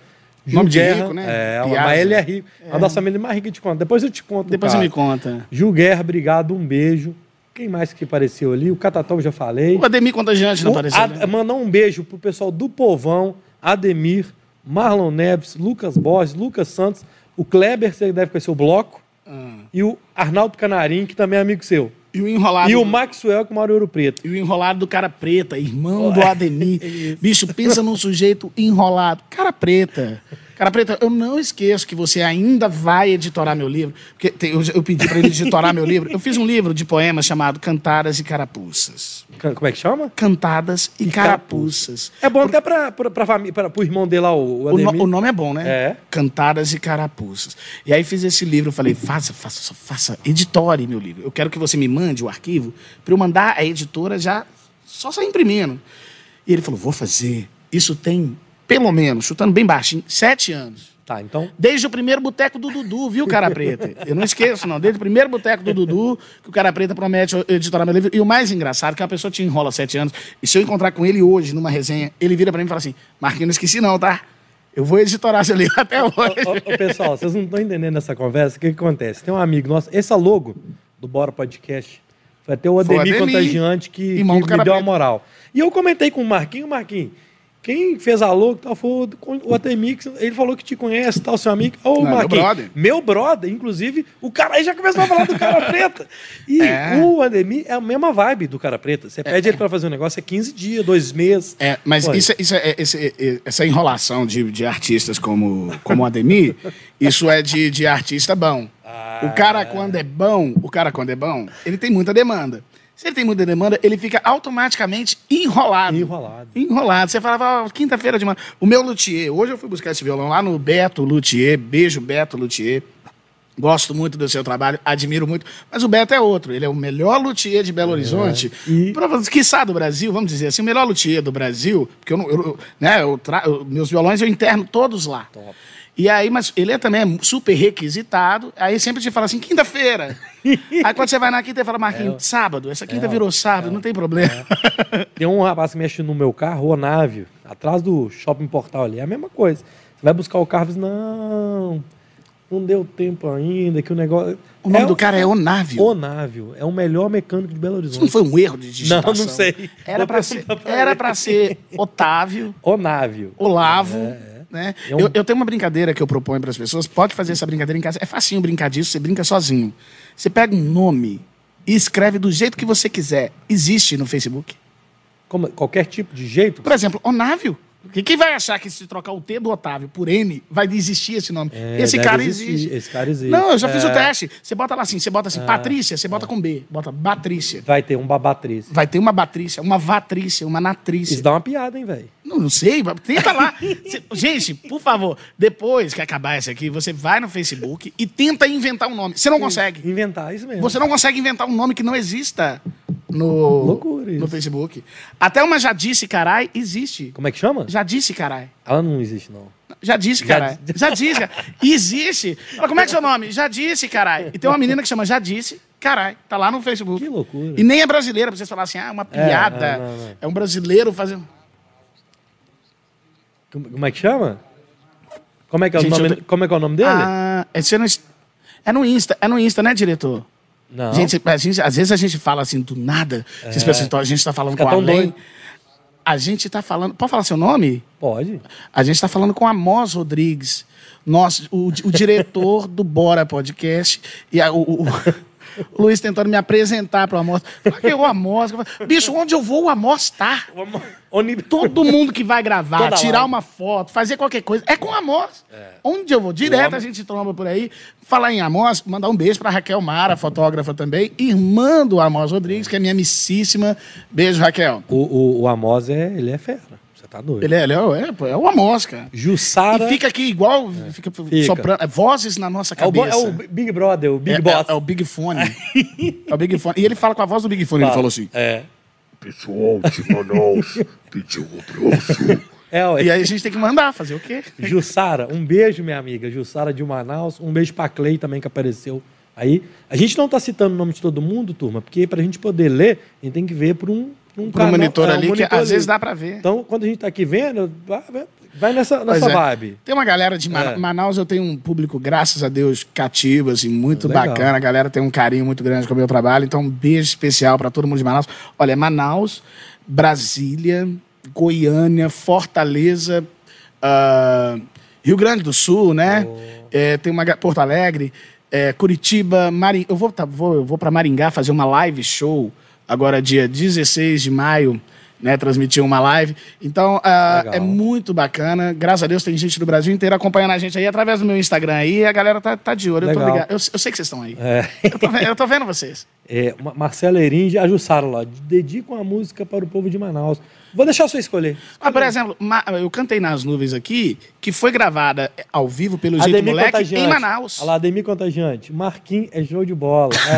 Gil Nome de Guerra, rico, né? É, Piazza. mas ele é rico. A nossa família é mais rica de conta. Depois eu te conto. Depois você me conta. Gil Guerra, obrigado, um beijo. Quem mais que apareceu ali? O Catatão já falei. O Ademir Contagiante não O apareceu. Ad- né? Mandar um beijo pro pessoal do Povão, Ademir, Marlon Neves, Lucas Borges, Lucas Santos, o Kleber, você deve conhecer o Bloco, Ah. e o Arnaldo Canarim, que também é amigo seu. E o enrolado. E o Maxwell, que mora em Ouro Preto. E o enrolado do cara preta, irmão do Ademir. Bicho, pensa num sujeito enrolado. Cara preta. Cara preta, eu não esqueço que você ainda vai editorar meu livro. Porque tem- eu, eu pedi pra ele editorar meu livro. Eu fiz um livro de poemas chamado Cantadas e Carapuças. Ca- Como é que chama? Cantadas e, Carapuças. É bom até pra família, pra, pro irmão dele lá, o, o O, no- o nome é bom, né? É. Cantadas e Carapuças. E aí fiz esse livro, falei, faça, faça, faça, editore meu livro. Eu quero que você me mande o arquivo para eu mandar a editora já só sair imprimindo. E ele falou, vou fazer. Isso tem, pelo menos, chutando bem baixinho, sete anos. Tá, então. Desde o primeiro boteco do Dudu, viu, Cara Preta? Eu não esqueço, não. Desde o primeiro boteco do Dudu, que o Cara Preta promete editorar meu livro. E o mais engraçado é que a pessoa te enrola sete anos. E se eu encontrar com ele hoje, numa resenha, ele vira pra mim e fala assim: Marquinhos, não esqueci não, tá? Eu vou editorar seu livro até hoje. Ô, ô, ô, pessoal, vocês não estão entendendo essa conversa. O que, que acontece? Tem um amigo nosso, esse é logo do Bora Podcast. Foi até o Ademir Ademir, Contagiante que, que me deu a moral. E eu comentei com o Marquinho, Marquinho, Quem fez a logo tal, foi o Ademir, que ele falou que te conhece, tal, seu amigo. Ô, Não, meu Marquinhos, brother. Meu brother, inclusive, o cara aí já começou a falar do cara preta. E É. o Ademir é a mesma vibe do cara preta. Você pede ele pra fazer um negócio, é 15 dias, dois meses. É, mas Olha. isso, é- isso é, esse- é- essa enrolação de, de artistas como, como o Ademir, isso é de, de artista bom. Ah. O cara, quando é bom, o cara, quando é bom, ele tem muita demanda. Se ele tem muita demanda, ele fica automaticamente enrolado. Enrolado. Enrolado. Você falava, ó, quinta-feira de manhã. O meu luthier, hoje eu fui buscar esse violão lá no Beto Luthier. Beijo, Beto Luthier. Gosto muito do seu trabalho, admiro muito. Mas o Beto é outro. Ele é o melhor luthier de Belo Horizonte. E- Prova- Quiçá do Brasil, vamos dizer assim, o melhor luthier do Brasil. Porque eu, não- eu- né, eu tra- eu- meus violões eu interno todos lá. Top. E aí, mas ele é também é super requisitado. Aí sempre te fala assim, quinta-feira. aí quando você vai na quinta, ele fala, Marquinhos, sábado. Essa quinta É, virou sábado, não tem problema. Tem um rapaz que mexe no meu carro, o Návio, atrás do shopping portal ali. É a mesma coisa. Você vai buscar o carro e diz, não, não deu tempo ainda, que o negócio. O nome É do cara é Onávio. Onávio. É o melhor mecânico de Belo Isso não Horizonte. foi um erro de digitação? Não, não sei. Era pra ser, pra era pra ser Otávio, Onávio. Olavo, né? É um- Eu, eu tenho uma brincadeira que eu proponho para as pessoas. Pode fazer essa brincadeira em casa. É facinho brincar disso, você brinca sozinho. Você pega um nome e escreve do jeito que você quiser. Existe no Facebook. Como- qualquer tipo de jeito. Por exemplo, Onávio. Que- Quem vai achar que se trocar o T do Otávio por N, vai existir esse nome? É, esse cara existir, existe. esse cara existe. Não, eu já fiz É. o teste. Você bota lá assim, você bota assim, Patrícia, você bota com B. Bota Batrícia. Vai ter um babatriz. Vai ter uma Batrícia, uma Vatrícia, uma Natrícia. Isso dá uma piada, hein, velho? Não, não sei, tenta lá. Cê- gente, por favor, depois que acabar esse aqui, você vai no Facebook e tenta inventar um nome. Você não consegue. Inventar isso mesmo. Você não consegue inventar um nome que não exista no, Loucura no Facebook. Até uma já disse carai existe. Como é que chama? Já disse carai. Ela não existe, não. Já disse, Já carai. di- Já disse, cara. Existe. Fala, como é que é seu nome? Já disse, carai. E tem uma menina que chama Já disse, carai. Tá lá no Facebook. Que loucura. E nem é brasileira, pra vocês falarem assim, ah, uma piada. não, não, não. É um brasileiro fazendo. Como, é que chama? Como é que é, Gente, o, nome, eu como é, que é o nome dele? Ah, é no, é no Insta, é no Insta, né, diretor? não. Gente, gente- às vezes a gente fala assim do nada. Vocês pensam que a gente tá falando Fica com além. doido. A gente tá falando. Pode falar seu nome? Pode. A gente tá falando com Amós Rodrigues, nosso, o, o diretor do Bora Podcast. E a- o- o Luiz tentando me apresentar pro Amós. Fala que é o Amós. Bicho, onde eu vou, o Amós tá. Todo mundo que vai gravar, Toda tirar uma foto, fazer qualquer coisa, é com Amós. Onde eu vou? Direto a gente tromba por aí. Falar em Amós, mandar um beijo pra Raquel Mara, fotógrafa também, irmã do Amós Rodrigues, que é minha amicíssima. Beijo, Raquel. O, o, o Amos, é, ele é fera. Tá doido. Ele é, ele é, é, é Amós, cara. Jussara. E fica aqui igual, fica, Fica. soprando, é, vozes na nossa é, o, cabeça. é o Big Brother, o Big É- Boss. é- é o Big Fone. é o Big Fone. E ele fala com a voz do Big Fone, ele falou assim. É. Pessoal de Manaus pediu um abraço. É, ué. E aí a gente tem que mandar, fazer o quê? Jussara, um beijo, minha amiga. Jussara de Manaus. Um beijo pra Clay também, que apareceu aí. A gente não tá citando o nome de todo mundo, turma, porque pra gente poder ler, a gente tem que ver por um, um Pro monitor é, um ali, que monitor às ali. vezes dá pra ver. Então, quando a gente tá aqui vendo, vai, nessa, Pois nessa é. vibe. Tem uma galera de Mana- É. Manaus, eu tenho um público, graças a Deus, cativo, assim, muito Legal. bacana. A galera tem um carinho muito grande com o meu trabalho. Então, um beijo especial para todo mundo de Manaus. Olha, Manaus, Brasília, Goiânia, Fortaleza, ah, Rio Grande do Sul, né? É, tem uma Porto Alegre, é, Curitiba, Maringá. Eu vou, tá, vou, eu vou para Maringá fazer uma live show agora dia 16 de maio, né? Transmitir uma live. Então, Legal. é muito bacana. Graças a Deus tem gente do Brasil inteiro acompanhando a gente aí através do meu Instagram aí. A galera tá, tá de olho. Eu. Eu, eu sei que vocês estão aí. É. Eu, tô, eu tô vendo vocês. É, Ma- Marcela Eringe, a Jussara lá. Dedicam a música para o povo de Manaus. Vou deixar você escolher. Ah, por exemplo, ma- eu cantei nas nuvens aqui, que foi gravada ao vivo pelo Jeito Ademir Moleque Contagiante. em Manaus. Olha lá, Ademir Contagiante. Marquinhos é show de bola. É.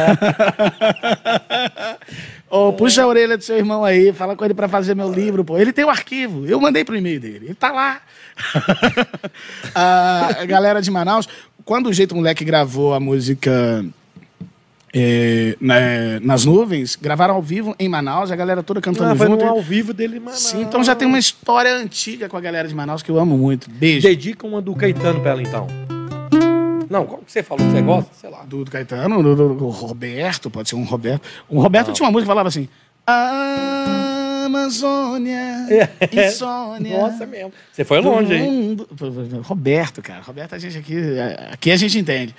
Ô, puxa a orelha do seu irmão aí, fala com ele pra fazer meu livro, pô. Ele tem o arquivo, eu mandei pro e-mail dele, ele tá lá. a galera de Manaus, quando o Jeito Moleque gravou a música é, na- nas nuvens, gravaram ao vivo em Manaus, a galera toda cantando Ah, junto. ao vivo dele em Manaus. Sim, então já tem uma história antiga com a galera de Manaus que eu amo muito. Beijo. Dedica uma do Caetano pra ela, então. Não, qual que você falou que você gosta? Sei lá. Do, do Caetano, do, do- do Roberto, pode ser um Roberto. O Roberto tinha uma música que falava assim: Ama Amazônia, É. insônia. Nossa, é mesmo. Você foi longe, hein? Roberto, cara. Roberto, a gente aqui, aqui a gente entende.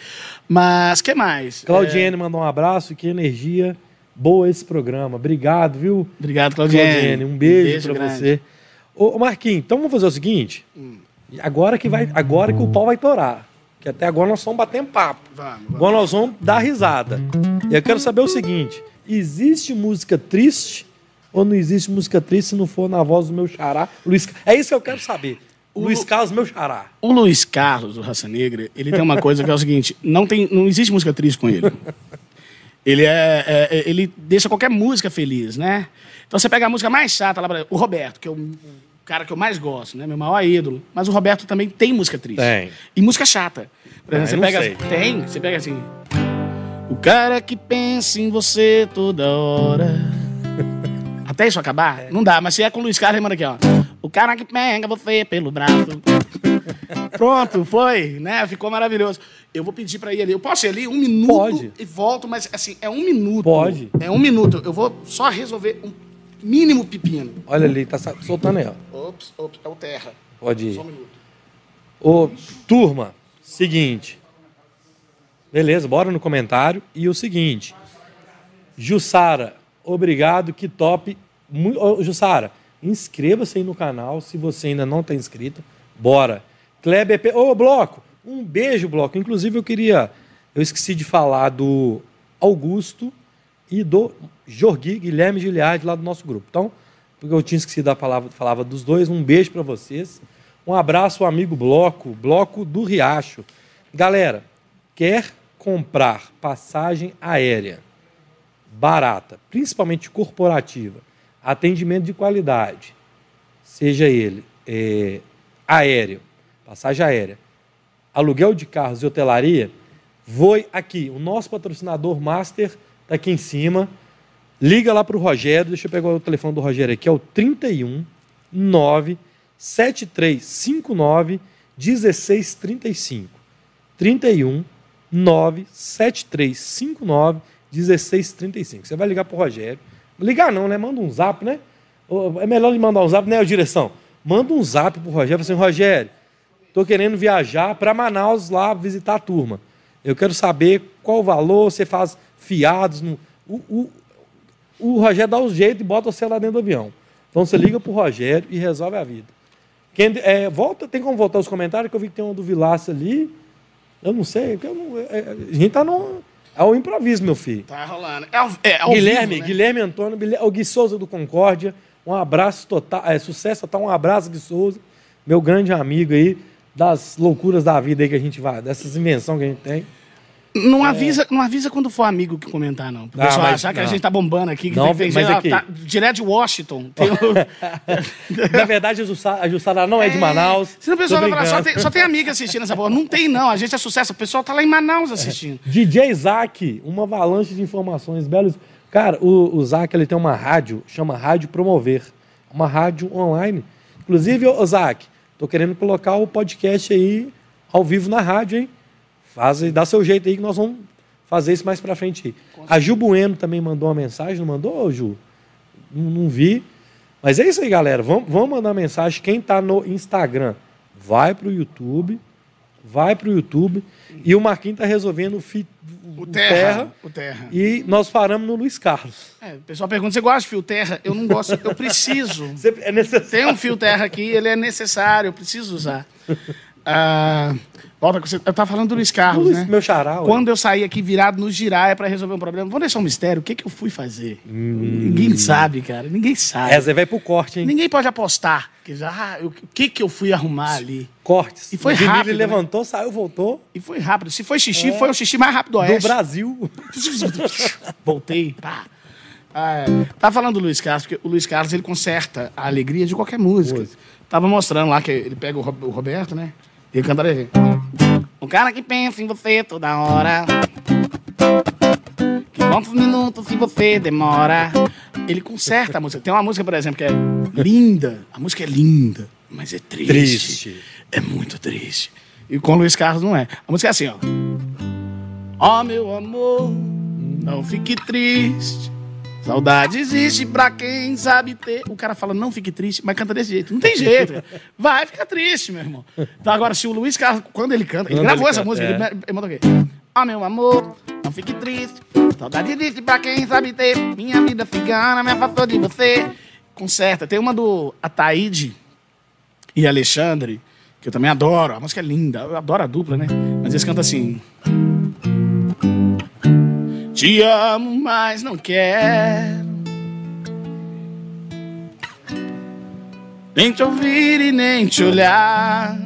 Mas, que mais? Claudiene mandou um abraço, que energia boa esse programa. Obrigado, viu? É, obrigado, Claudiene. Claudiene, um beijo, pra grande. você. Ô, Marquinhos, então vamos fazer o seguinte. Agora que, vai, agora que o pau vai torar. Que até agora nós estamos batendo papo. Vamos, vamos. Agora nós vamos dar risada. E eu quero saber o seguinte: existe música triste ou não existe música triste se não for na voz do meu xará? Luiz, é isso que eu quero saber. Luiz Carlos, meu xará. O Luiz Carlos, do Raça Negra, ele tem uma coisa que é o seguinte: não, tem, não existe música triste com ele. Ele é, é- é- ele deixa qualquer música feliz, né? Então você pega a música mais chata lá, pra- o Roberto, que é o, o cara que eu mais gosto, né? Meu maior ídolo. Mas o Roberto também tem música triste. Tem. E música chata. Por Ah, exemplo, você eu não pega. sei. Tem, você pega assim. O cara que pensa em você toda hora. Até isso acabar? Não dá, mas se é com o Luiz Carlos, manda aqui, ó. O cara que pega você pelo braço. Pronto, foi, né? Ficou maravilhoso. Eu vou pedir pra ir ali. Eu posso ir ali um minuto Pode. e volto, mas assim, é um minuto. Pode. É um minuto. Eu vou só resolver um mínimo pepino. Olha ali, tá soltando aí, ó. Ops, ops, é o terra. Pode ir. Só um minuto. Ô, turma, seguinte. Beleza, bora no comentário. E o seguinte. Jussara, obrigado, que top. Mu- Ô, Jussara, inscreva-se aí no canal se você ainda não está inscrito. Bora. Kleber, ô Bloco, um beijo, Bloco. Inclusive eu queria, eu esqueci de falar do Augusto e do Jorgui Guilherme Giliardi lá do nosso grupo. Então, porque eu tinha esquecido a palavra, falava dos dois, um beijo para vocês. Um abraço amigo Bloco, Bloco do Riacho. Galera, quer comprar passagem aérea barata, principalmente corporativa, atendimento de qualidade, seja ele é, aéreo, passagem aérea, aluguel de carros e hotelaria, voe aqui. O nosso patrocinador master está aqui em cima. Liga lá para o Rogério, deixa eu pegar o telefone do Rogério aqui, é o 31 9 7359 1635. 31 9 7359 1635. Você vai ligar para o Rogério. Ligar não, né? Manda um zap, né? É melhor ele mandar um zap, né, ô, direção? Manda um zap pro Rogério, assim, Rogério, tô querendo viajar para Manaus lá visitar a turma. Eu quero saber qual o valor, você faz fiados. No... O, o, o Rogério dá o jeito e bota você lá dentro do avião. Então você liga pro Rogério e resolve a vida. Quem, é, volta, tem como voltar os comentários, que eu vi que tem um do Vilaça ali. Eu não sei, eu não, é, é, a gente tá no. É o improviso, meu filho. Tá rolando. É, ao- é ao Guilherme, vivo, né? Guilherme Antônio, o Gui Souza do Concórdia. Um abraço total, é, sucesso total, um abraço, Gui Souza, meu grande amigo aí, das loucuras da vida aí que a gente vai, dessas invenções que a gente tem. Não avisa, não avisa quando for amigo que comentar, não. Pro Ah, pessoal mas- achar que a não. gente tá bombando aqui. Que Não, tem, tem mas ó, aqui- tá direto de Washington. Tem o- Na verdade, a Jussara, a não é de Manaus. Senão o pessoal vai falar, só tem, só tem amiga assistindo essa porra. Não tem, não. A gente é sucesso. O pessoal tá lá em Manaus assistindo. DJ Isaac, uma avalanche de informações belos. Cara, o, o Zac ele tem uma rádio, chama Rádio Promover. Uma rádio online. Inclusive, ô Zac, tô querendo colocar o podcast aí ao vivo na rádio, hein? Faz, aí, dá seu jeito aí que nós vamos fazer isso mais pra frente. A Ju Bueno também mandou uma mensagem, não mandou, Ju? Não, não vi. Mas é isso aí, galera. Vamos, vamos mandar mensagem. Quem tá no Instagram, vai pro YouTube. Vai pro YouTube. E o Marquinhos tá resolvendo o, fi, O Terra. terra. O Terra. E nós paramos no Luiz Carlos. É, o pessoal pergunta, você gosta de fio terra? Eu não gosto, eu preciso. É necessário. Tem um fio terra aqui, ele é necessário, eu preciso usar. Ah, volta com você. Eu tava falando do Luiz Carlos, Luiz, né? Meu xará. ué. Quando eu saí aqui virado no giraia pra resolver um problema, vamos deixar um mistério. O que, que eu fui fazer? Ninguém sabe, cara. Ninguém sabe. Essa vai pro corte, hein? Ninguém pode apostar. Que já, ah, o que, que eu fui arrumar ali? Cortes. E foi rápido, né? levantou, saiu, voltou. E foi rápido. Se foi xixi, foi o xixi mais rápido do Do oeste. Brasil. Voltei. Pá. Ah, é. Tá falando do Luiz Carlos, porque o Luiz Carlos ele conserta a alegria de qualquer música. Tava mostrando lá que ele pega o Roberto, né? E ele canta assim. O cara que pensa em você toda hora. Que quantos minutos se você demora. Ele conserta a música. Tem uma música, por exemplo, que é linda. A música é linda, mas é triste. Triste. É muito triste. E com o Luiz Carlos não é. A música é assim, ó. Ó meu amor, não fique triste. Saudade existe pra quem sabe ter. O cara fala, não fique triste, mas canta desse jeito. Não tem jeito. cara. Vai ficar triste, meu irmão. Então agora, se o Luiz Carlos, quando ele canta, ele Quando gravou ele essa canta, música, é. ele, ele mandou o quê? Ó, meu amor, não fique triste. Saudade existe pra quem sabe ter. Minha vida cigana me afastou de você. Conserta. Tem uma do Ataíde e Alexandre, que eu também adoro. A música é linda. Eu adoro a dupla, né? Mas eles cantam assim. Te amo, mas não quero. Nem te ouvir e nem te olhar.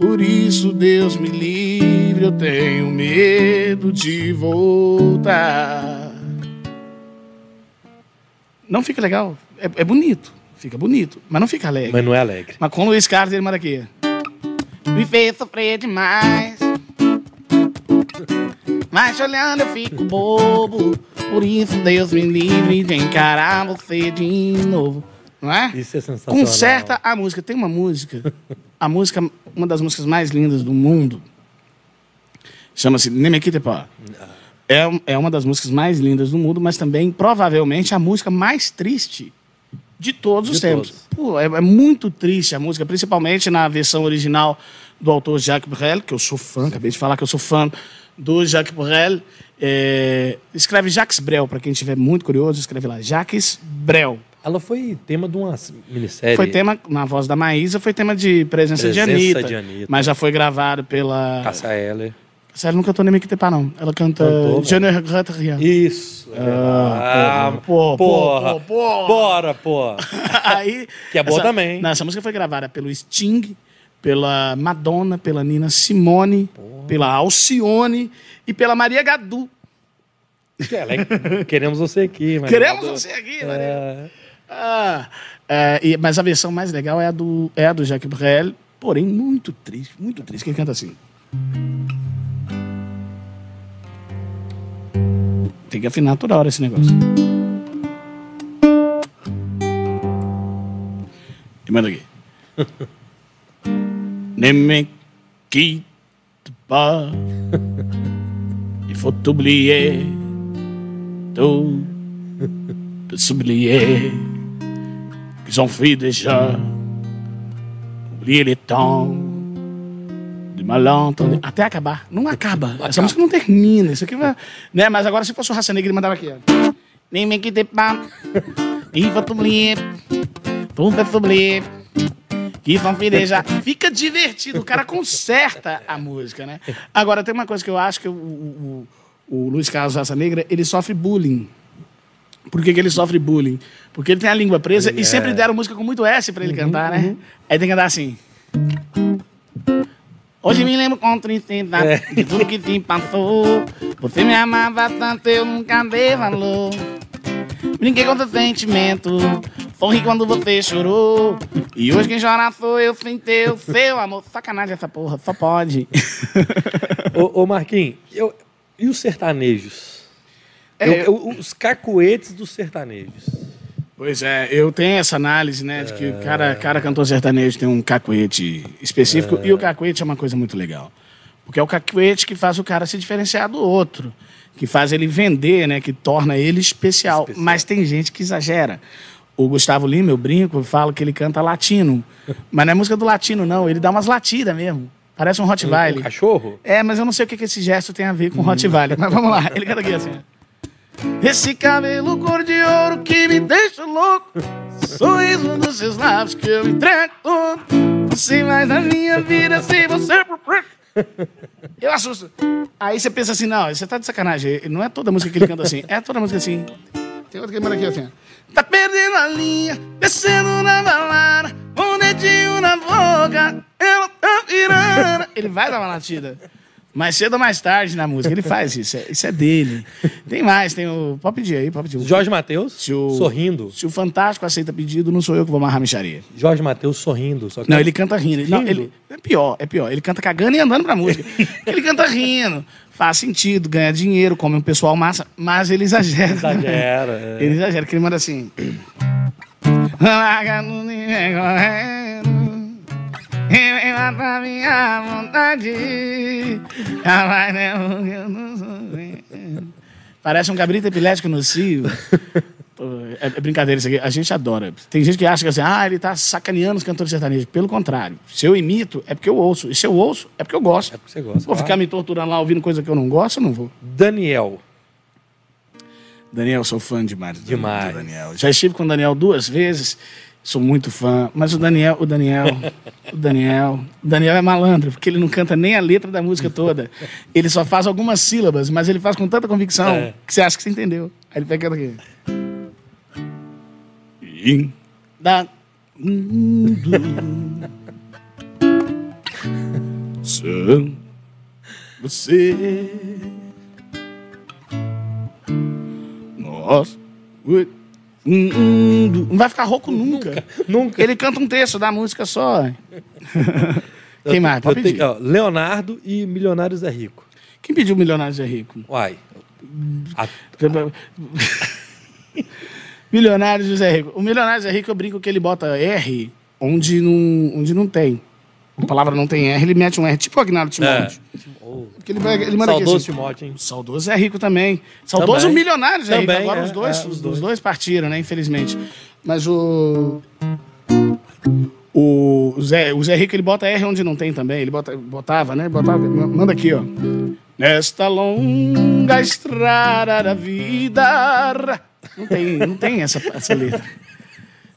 Por isso, Deus me livre, eu tenho medo de voltar. Não fica legal. É, é bonito. Fica bonito, mas não fica alegre. Mas não é alegre. Mas com o Luiz Carlos, ele manda aqui. Me fez sofrer demais. Mas te olhando eu fico bobo. Por isso Deus me livre de encarar você de novo. Não é? Isso é sensacional. Conserta a música. Tem uma música, a música, uma das músicas mais lindas do mundo. Chama-se Nemequitepa. É, é uma das músicas mais lindas do mundo, mas também, provavelmente, a música mais triste de todos os De tempos. Pô, é, é muito triste a música, principalmente na versão original do autor Jacques Brel, que eu sou fã, acabei de falar que eu sou fã do Jacques Brel. É, escreve Jacques Brel, para quem estiver muito curioso, escreve lá, Jacques Brel. Ela foi tema de uma minissérie. Foi tema, na voz da Maísa, foi tema de presença, de, Presença Anitta, de Anitta. Mas já foi gravado pela. Cássia Eller. Ela não cantou nem Mequitepá, não. Ela canta Je ne regrette rien. Isso. é Ah, pô, pô, porra. pô, porra. Bora, pô. Aí, Que é boa essa, também. Não, essa música foi gravada pelo Sting, pela Madonna, pela Nina Simone, pela Alcione e pela Maria Gadu. É- Queremos você aqui. Maria Queremos Gadu. você aqui, Maria. É, Ah, é, e- mas a versão mais legal é a do, é a do Jacques Brel, porém muito triste, muito triste, que ele canta assim. Tem que afinar toda hora esse negócio. E manda aqui. Ne me quitte pas, il faut oublier tout, de s'oublier qu'ils ont fait déjà. Oublier les temps de malentendu. Até acabar. Não acaba. Essa música não termina. Isso aqui vai. Né? Mas agora, se fosse o Raça Negra, ele mandava aqui, ó. Nem me quitte pas, il faut oublier tout, de s'oublier. Que já. Fica divertido, o cara conserta a música, né? Agora, tem uma coisa que eu acho que o, o, o Luiz Carlos Raça Negra, ele sofre bullying. Por que, que ele sofre bullying? Porque ele tem a língua presa e sempre deram música com muito S pra ele cantar, né? Aí tem que andar assim. Hoje me lembro com tristeza de tudo que te passou. Você me amava tanto, eu nunca dei valor. Brinquei com seu sentimento, sorri quando você chorou. E hoje quem chora sou eu sem ter o seu amor. Sacanagem essa porra, só pode. Ô, ô Marquinhos, eu- e os sertanejos? É, Eu- eu- os cacuetes dos sertanejos. Pois é, eu tenho essa análise, né, de que cada, cada cantor sertanejo tem um cacuete específico, e o cacuete é uma coisa muito legal. Porque é o cacuete que faz o cara se diferenciar do outro, que faz ele vender, né, que torna ele especial. Especial. Mas tem gente que exagera. O Gustavo Lima, eu brinco, eu falo que ele canta latino. Mas não é música do latino, não. Ele dá umas latidas mesmo. Parece um Um Rottweiler. cachorro? É, mas eu não sei o que, que esse gesto tem a ver com Rottweiler. Mas vamos lá, ele canta aqui assim. Esse cabelo cor de ouro que me deixa louco. Sorriso dos seus lábios que eu entrego todo. Não sei mais da minha vida sem você. Eu assusto. Aí você pensa assim, não, você tá de sacanagem. Não é toda música que ele canta assim. É toda música assim. Tem outra que manda aqui assim. ó. Tá perdendo a linha, descendo na balada, um dedinho na boca, ela tá virando. Ele vai dar uma latida. Mais cedo ou mais tarde na música, ele faz isso. é- Isso é dele. Tem mais, tem o. Pode pedir aí, pode pedir. Jorge Matheus sorrindo. Se o Fantástico aceita pedido, não sou eu que vou amarrar a micharia. Jorge Matheus sorrindo. Só que Não, ele canta rindo. Ele- Não, ele, é pior, é pior. Ele canta cagando e andando pra música. ele canta rindo. Faz sentido, ganha dinheiro, come um pessoal massa, mas ele exagera. exagera. é. Ele exagera, que ele manda assim. Vem matar minha vontade. Já vai né, eu não sou. Parece um cabrito epilético nocivo. Pô, É, é brincadeira isso aqui. A gente adora. Tem gente que acha que assim, ah, ele tá sacaneando os cantores sertanejos. Pelo contrário. Se eu imito, é porque eu ouço. E se eu ouço, é porque eu gosto. É porque você gosta. Vou claro. ficar me torturando lá ouvindo coisa que eu não gosto, não vou. Daniel. Daniel, sou fã demais. do- Demais. do Daniel. Já estive com o Daniel duas vezes. Sou muito fã. Mas o Daniel, o Daniel, o Daniel, o Daniel é malandro, porque ele não canta nem a letra da música toda. Ele só faz algumas sílabas, mas ele faz com tanta convicção É. que você acha que você entendeu. Aí ele pega aqui. In da. São você. Nossa. Não vai ficar rouco nunca. Nunca. Ele canta um terço da música só. Quem mais? Pode tenho- pedir. ó, Leonardo e Milionários é Rico. Quem pediu Milionários é Rico? Uai. A- Milionários José Rico. O Milionários é Rico, eu brinco que ele bota R onde não, onde não tem. A palavra não tem R, ele mete um R, tipo o Agnaldo Timóteo. Oh, Porque ele, ele manda aqui saudoso assim, Timóteo, hein? Saudoso é rico também. Saudoso Também. milionário é rico. Agora é, os dois, é, os dois. dois partiram, né? Infelizmente. Mas o. O Zé, o Zé Rico ele bota R onde não tem também. Ele bota, botava, né? Botava, manda aqui, ó. Nesta longa estrada da vida. Não tem, não tem essa, essa letra.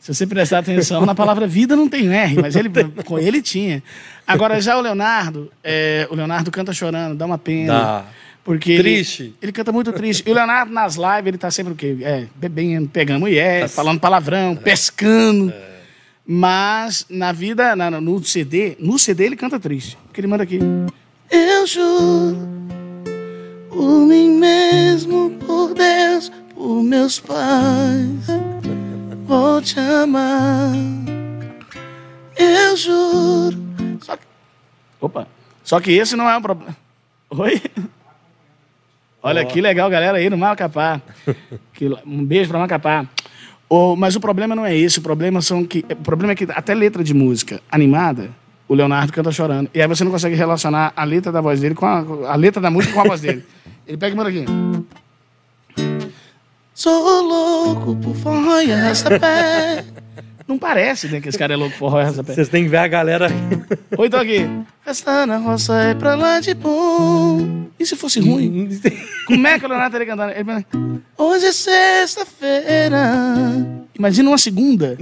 Se você prestar atenção, na palavra vida não tem R, mas ele, com ele tinha. Agora, já o Leonardo, é, o Leonardo canta chorando, dá uma pena. Dá. Porque ele- Triste. Ele, canta muito triste. E o Leonardo, nas lives, ele tá sempre o quê? É, bebendo, pegando mulher, falando palavrão, pescando. Mas na vida, na- no CD, no CD ele canta triste. Porque ele manda aqui. Eu juro por mim mesmo, por Deus, por meus pais, vou te amar. Eu juro. Só que... Opa. Só que esse não é um problema. Oi? Olha que legal, galera aí no Macapá. Que- um beijo pra Macapá. O- mas o problema não é esse. O problema, são que, o problema é que até letra de música animada, o Leonardo canta chorando. E aí você não consegue relacionar a letra da voz dele com a, a letra da música com a voz dele. Ele pega e manda aqui. Sou louco por forró e arrasta-pé. Não parece, né, que esse cara é louco por forró e arrasta-pé. Vocês têm que ver a galera. Ou então aqui. Festa na roça é pra lá de bom. E se fosse ruim? Como é que o Leonardo estaria cantando? Ele fala, Hoje é sexta-feira. Imagina uma segunda.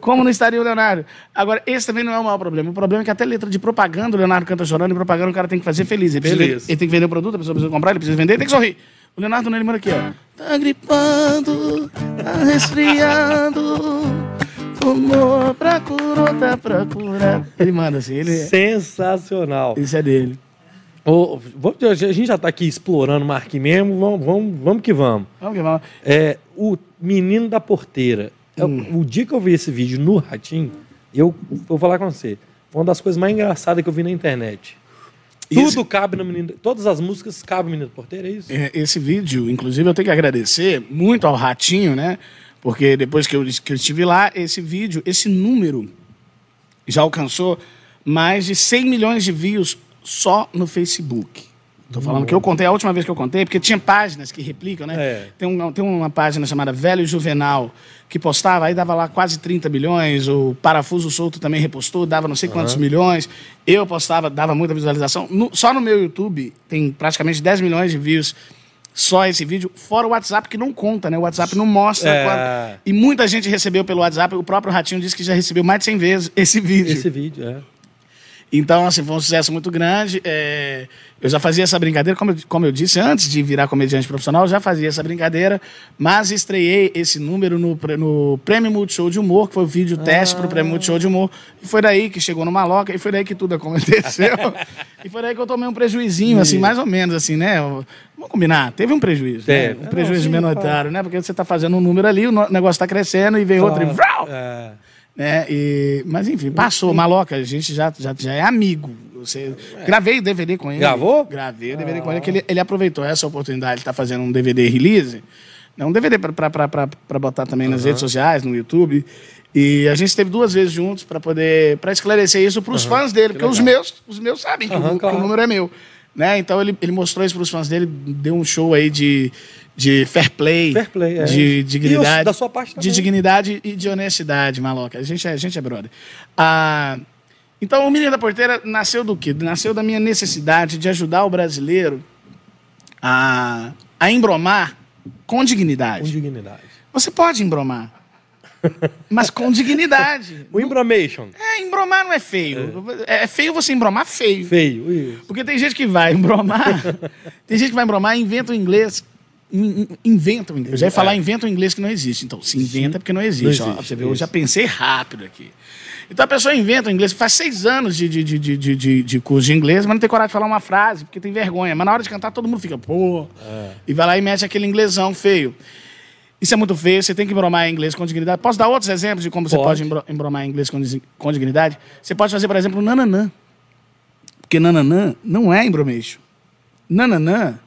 Como não estaria o Leonardo? Agora, esse também não é o maior problema. O problema é que até letra de propaganda, o Leonardo canta chorando, e propaganda o cara tem que fazer feliz. Ele, precisa, Beleza. ele tem que vender o produto, a pessoa precisa comprar, ele precisa vender, ele tem que sorrir. O Leonardo ele manda aqui, ó. Tá gripando, tá resfriando. Fumou, procurou, tá procurando. Ele manda assim, ele. Sensacional. Isso é dele. Vamos- a gente já tá aqui explorando o Mark mesmo, vamos, vamos, vamos que vamos. Vamos que vamos. É, o menino da porteira. É, Hum. O dia que eu vi esse vídeo no Ratinho, eu vou falar com você. Foi uma das coisas mais engraçadas que eu vi na internet. Tudo cabe no menino. Todas as músicas cabem no menino da porteira, é isso? É, Esse vídeo, inclusive, eu tenho que agradecer muito ao Ratinho, né? Porque depois que eu, que eu estive lá, esse vídeo, esse número já alcançou mais de 100 milhões de views só no Facebook. Tô falando que eu contei, a última vez que eu contei, porque tinha páginas que replicam, né? É. Tem, um, tem uma página chamada Velho Juvenal, que postava, aí dava lá quase 30 milhões, o Parafuso Solto também repostou, dava não sei quantos milhões. Eu postava, dava muita visualização. No- só no meu YouTube tem praticamente 10 milhões de views só esse vídeo, fora o WhatsApp que não conta, né? O WhatsApp não mostra. É. quando- E muita gente recebeu pelo WhatsApp, o próprio Ratinho disse que já recebeu mais de 100 vezes esse vídeo. Esse vídeo, é. Então, assim, foi um sucesso muito grande. É, Eu já fazia essa brincadeira, como eu, como eu disse, antes de virar comediante profissional, eu já fazia essa brincadeira, mas estreiei esse número no, no Prêmio Multishow de Humor, que foi o vídeo teste para o Prêmio Multishow de Humor. E foi daí que chegou no Maloca, e foi daí que tudo aconteceu. e foi daí que eu tomei um prejuizinho, assim, mais ou menos, assim, né? Vamos combinar, teve um prejuízo. né? Um prejuízo Não, sim, menoritário, né? Porque você está fazendo um número ali, o negócio está crescendo e vem outro e... É. né? E, mas enfim, passou. Maloca, a gente já, já, já é amigo. Você, Gravei o DVD com ele. Gravou? Gravei o DVD com ele, que ele, ele aproveitou essa oportunidade de estar fazendo um DVD release. Né? Um DVD para botar também nas redes sociais, no YouTube. E a gente esteve duas vezes juntos para poder para esclarecer isso para os fãs dele, porque os meus, os meus sabem que, o, Aham, que o claro. número é meu. Né? Então ele, ele mostrou isso para os fãs dele, deu um show aí de, de fair play, Fair play, é. de dignidade, de dignidade e de honestidade, maloca. A gente é, a gente é brother. Ah, então o Menino da Porteira nasceu do quê? Nasceu da minha necessidade de ajudar o brasileiro a, a embromar com Com dignidade. dignidade. Você pode embromar, mas com dignidade. O Imbromation. É, embromar não é feio. É, é feio você embromar feio. Feio. Isso. Porque tem gente que vai embromar, tem gente que vai embromar e inventa o inglês. In- in- Inventa o inglês. Eu já ia falar inventa o inglês que não existe. Então, se inventa é porque não existe. Não ó. existe, você vê, eu já pensei rápido aqui. Então a pessoa inventa o inglês, faz seis anos de, de, de, de, de, de- curso de inglês, mas não tem coragem de falar uma frase, porque tem vergonha. Mas na hora de cantar, todo mundo fica, pô. E vai lá e mete aquele inglesão feio. Isso é muito feio, você tem que embromar em inglês com dignidade. Posso dar outros exemplos de como você Pode. pode embro- embromar em inglês com, com dignidade? Você pode fazer, por exemplo, nananã. Porque nananã não é embromation. Nananã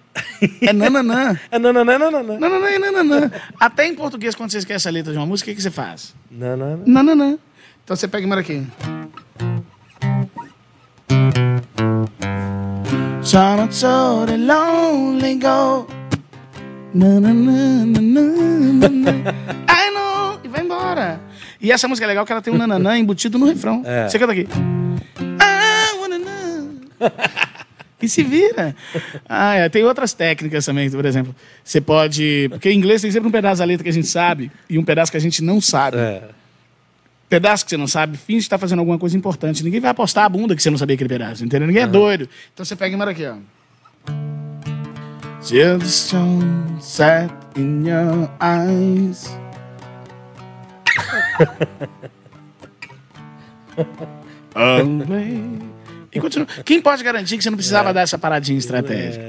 é nananã. É nananana. Nananã é nananã. Até em português, quando você esquece a letra de uma música, o que, que você faz? Nanana. Nananã. Então você pega e manda aqui. Some so the lonely go. Nananã, nananã, I know. E vai embora. E essa música é legal que ela tem um nananã embutido no refrão. É. Você canta aqui. Wanna know. E se vira. Ah, é, tem outras técnicas também, por exemplo. Você pode. Porque em inglês tem sempre um pedaço da letra que a gente sabe e um pedaço que a gente não sabe. É. Pedaço que você não sabe, finge que está fazendo alguma coisa importante. Ninguém vai apostar a bunda que você não sabia aquele pedaço, entendeu? Ninguém é doido. Então você pega e manda aqui, ó. Till the sun set in your eyes. Away. E continua. Quem pode garantir que você não precisava dar essa paradinha estratégica?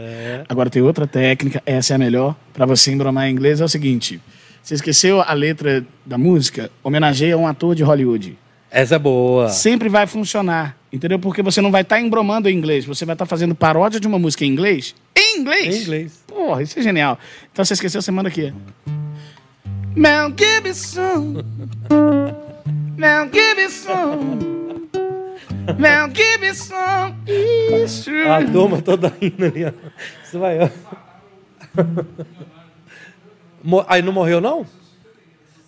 Agora tem outra técnica, essa é a melhor, para você embromar em inglês, é o seguinte. Você esqueceu a letra da música? Homenageia um ator de Hollywood. Essa é boa. Sempre vai funcionar, entendeu? Porque você não vai estar embromando em inglês, você vai estar fazendo paródia de uma música em inglês. Em inglês? Em inglês. Porra, isso é genial. Então você esqueceu, você manda aqui. Mel Gibson. Mel Gibson. Mel Gibson. Isso. A turma toda indo ali, ó. Você vai, ó. Aí não morreu, não?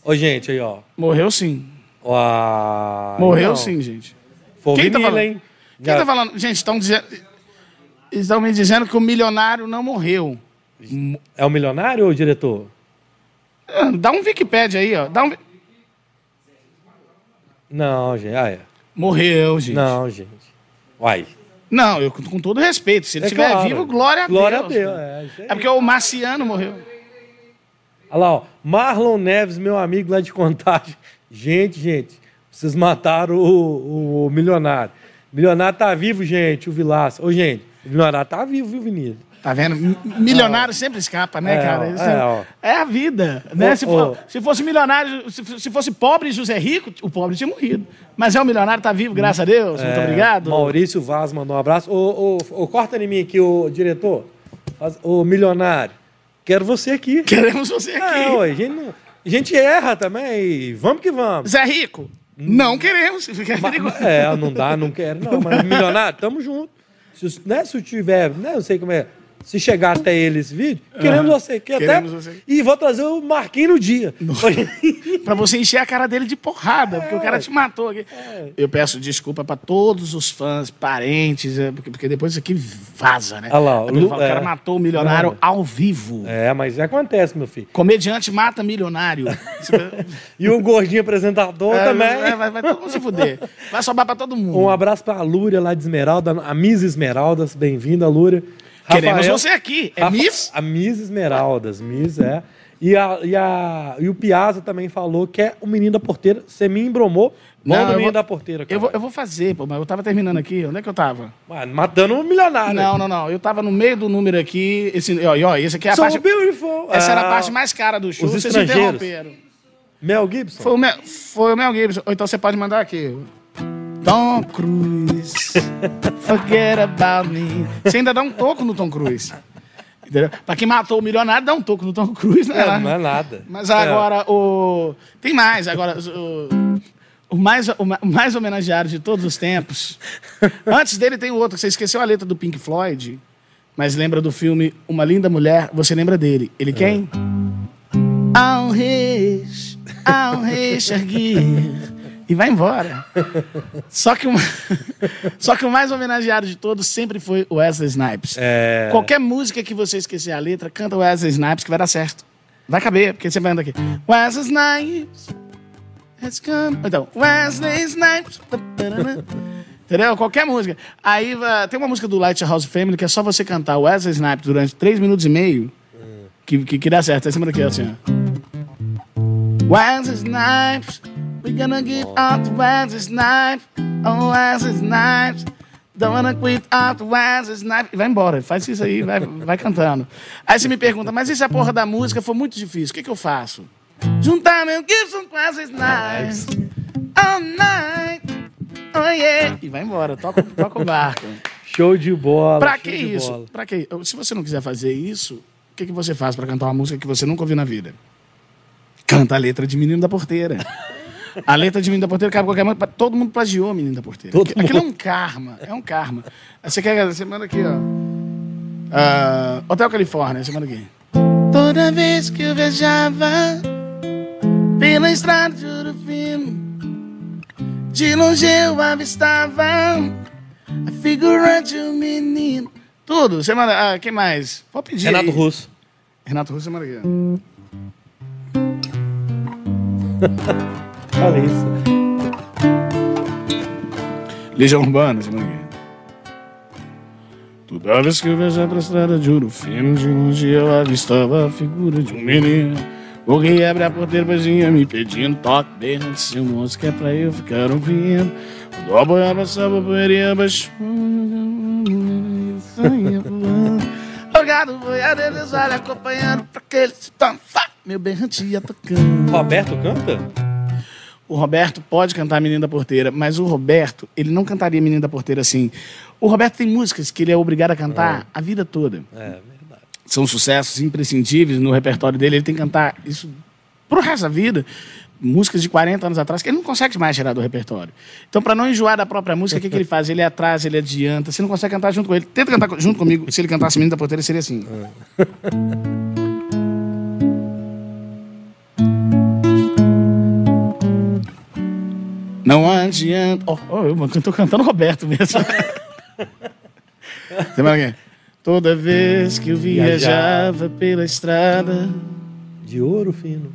Ô, gente, aí, ó. Morreu sim. Uau, Morreu não. sim, gente. Foi Quem tá falando? hein? Quem tá falando? Gente, estão dizendo. Estão me dizendo que o milionário não morreu. É o milionário ou o diretor? Ah, Dá um Wikipedia aí, ó. Dá um... Não, gente. Ah, é. Morreu, gente. Não, gente. Uai. Não, eu com todo respeito. Se ele É estiver claro. vivo, glória a Glória Deus. a Deus. É, isso aí. É porque o Marciano morreu. Olha lá, ó. Marlon Neves, meu amigo lá de contagem. Gente, gente, vocês mataram o, o milionário. O milionário tá vivo, gente, o Vilaça. Ô, gente, o milionário tá vivo, viu, Vinícius? Tá vendo? Milionário sempre escapa, né, É, cara? é, é a vida, né? Ô, se, for- se fosse milionário, se, se fosse pobre e José Rico, o pobre tinha morrido. Mas é o milionário, tá vivo, graças a Deus. Muito É, obrigado. Maurício Vaz mandou um abraço. Ô, ô, ô, corta em mim aqui, o diretor. Ô, milionário. Quero você aqui. Queremos você aqui. É, ué, a, gente não- a gente erra também. Vamos que vamos. Zé Rico, não queremos. Fica Ma- perigoso. É, não dá, não quero, não. Mas milionário, tamo junto. Se, né, se tiver, né, não sei como é. Se chegar até ele esse vídeo, queremos você. Que Queremos até, você. E vou trazer o Marquinhos no dia. Pra você encher a cara dele de porrada, porque o cara ué. te matou aqui. Eu peço desculpa pra todos os fãs, parentes, é, porque, porque depois isso aqui vaza, né? Olha lá, Lu- fala, o cara é. matou o milionário Não. ao vivo. É, mas acontece, meu filho. Comediante mata milionário. E o gordinho apresentador É, também. Vai, vai, vai todo mundo se fuder. Vai sobrar pra todo mundo. Um abraço pra Lúria lá de Esmeralda, a Miss Esmeraldas. Bem-vinda, Lúria. Queremos Rafael- você aqui. É Rafa- Miss? A Miss Esmeraldas, Miss, é. E, a, e, a, e o Piazza também falou que é o menino da porteira. Você me embromou. Não, do eu menino vou- da porteira. Eu vou, eu vou fazer, pô, mas eu tava terminando aqui. Onde é que eu tava? Mano, matando um milionário. Não, não, não. Eu tava no meio do número aqui. Esse, ó, ó, esse aqui é a So parte. beautiful. Essa era a Ah, parte mais cara do show. os Vocês interromperam. Mel Gibson. Foi o, Mel, foi o Mel Gibson. Ou então você pode mandar aqui. Tom Cruise, forget about me. Você ainda dá um toco no Tom Cruise. Entendeu? Pra quem matou o milionário, dá um toco no Tom Cruise, né? É, não é nada. Mas agora, o. Tem mais, agora. O, o mais, o ma- o mais homenageado de todos os tempos. Antes dele tem o outro, você esqueceu a letra do Pink Floyd. mas lembra do filme Uma Linda Mulher, você lembra dele. Ele quem? Ao reis, ao reis erguer. E vai embora. Só que, o, só que o mais homenageado de todos sempre foi o Wesley Snipes. É. Qualquer música que você esquecer a letra, canta o Wesley Snipes que vai dar certo. Vai caber, porque você vai andar aqui. Wesley Snipes has come. Então, Wesley Snipes. Entendeu? Qualquer música. Aí tem uma música do Lighthouse Family que é só você cantar Wesley Snipes durante 3 minutos e meio que, que, que dá certo. É em cima daqui, assim, ó. Wesley Snipes, we gonna get out to Wesley Snipes, oh Wesley Snipes, don't wanna quit out to Wesley Snipes. E vai embora, faz isso aí, vai, vai cantando. Aí você me pergunta, mas e se a porra da música for muito difícil, o que, que eu faço? Juntar meu Gibson com Wesley Snipes, all night, oh yeah. E vai embora, toca, toca o barco. Show de bola. Pra que isso? bola. Pra que? Se você não quiser fazer isso, o que, que você faz pra cantar uma música que você nunca ouviu na vida? Canta a letra de Menino da Porteira. A letra de Menino da Porteira cabe qualquer música. Todo mundo plagiou Menino da Porteira. Todo Aquilo Aquilo é um karma. É um karma. Você quer. Você manda aqui, ó. Ah, Hotel Califórnia, você manda aqui. Toda vez que eu viajava pela estrada de ouro fino, de longe eu avistava a figurante um menino. Tudo. Você manda. Ah, quem mais? Pode pedir. Renato aí. Russo. Renato Russo, você manda aqui. Fala isso. Legião Urbana, manda aqui. Toda vez que eu viajava pra estrada de ouro fino, de longe eu avistava a figura de um menino. O que abre a porteira vinha me pedindo toque desde antes de música é pra eu ficar ouvindo. Quando a boia passava, a poeira baixou. Jogado boiadeiro, eles olham acompanhando pra aquele tanfá. Meu berrante ia tocando. Roberto canta? O Roberto pode cantar Menino da Porteira, mas o Roberto, ele não cantaria Menino da Porteira assim. O Roberto tem músicas que ele é obrigado a cantar a vida toda. É, verdade. São sucessos imprescindíveis no repertório dele, ele tem que cantar isso pro resto da vida. Músicas de 40 anos atrás, que ele não consegue mais tirar do repertório. Então, para não enjoar da própria música, o que, que ele faz? Ele atrasa, ele adianta. Você não consegue cantar junto com ele. Tenta cantar junto comigo. Se ele cantasse Menino da Porteira, seria assim. Não adianta. Oh, oh, eu tô cantando Roberto mesmo. Toda vez que eu viajava pela estrada. De ouro fino.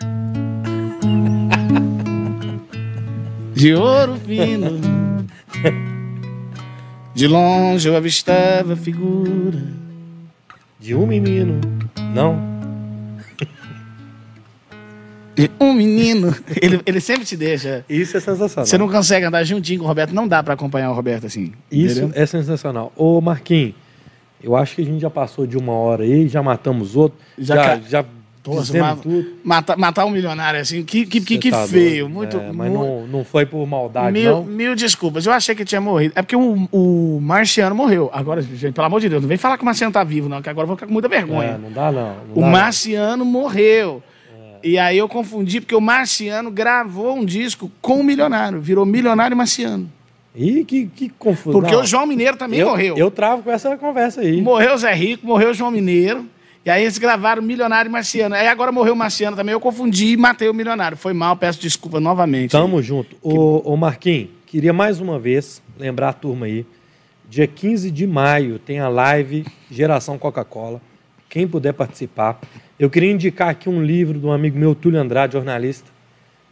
de ouro fino. De longe eu avistava a figura. De um menino. Não? Um menino. Ele, ele sempre te deixa. Isso é sensacional. Você não consegue andar juntinho com o Roberto, não dá pra acompanhar o Roberto assim. Isso entendeu? é sensacional. Ô, Marquinhos, eu acho que a gente já passou de uma hora aí, já matamos outro. Já Já, ca- já, Nossa, fizemos ma- tudo. Matar, matar um milionário assim, que, que, que, que tá feio. doido. Muito. É, mas não, não foi por maldade, Mil, não. mil desculpas, eu achei que tinha morrido. É porque o, o Marciano morreu. Agora, gente, pelo amor de Deus, não vem falar que o Marciano tá vivo, não, que agora eu vou ficar com muita vergonha. É, não dá, não. não O dá, não. Marciano morreu. E aí eu confundi, porque o Marciano gravou um disco com o Milionário. Virou Milionário Marciano. Ih, que, que confusão. Porque o João Mineiro também eu, morreu. Eu travo com essa conversa aí. Morreu o Zé Rico, morreu o João Mineiro. E aí eles gravaram Milionário e Marciano. Aí agora morreu o Marciano também. Eu confundi e matei o Milionário. Foi mal, peço desculpa novamente. Tamo junto. Ô, ô Marquinhos, queria mais uma vez lembrar a turma aí. Dia 15 de maio tem a live Geração Coca-Cola. Quem puder participar. Eu queria indicar aqui um livro de um amigo meu, Túlio Andrade, jornalista.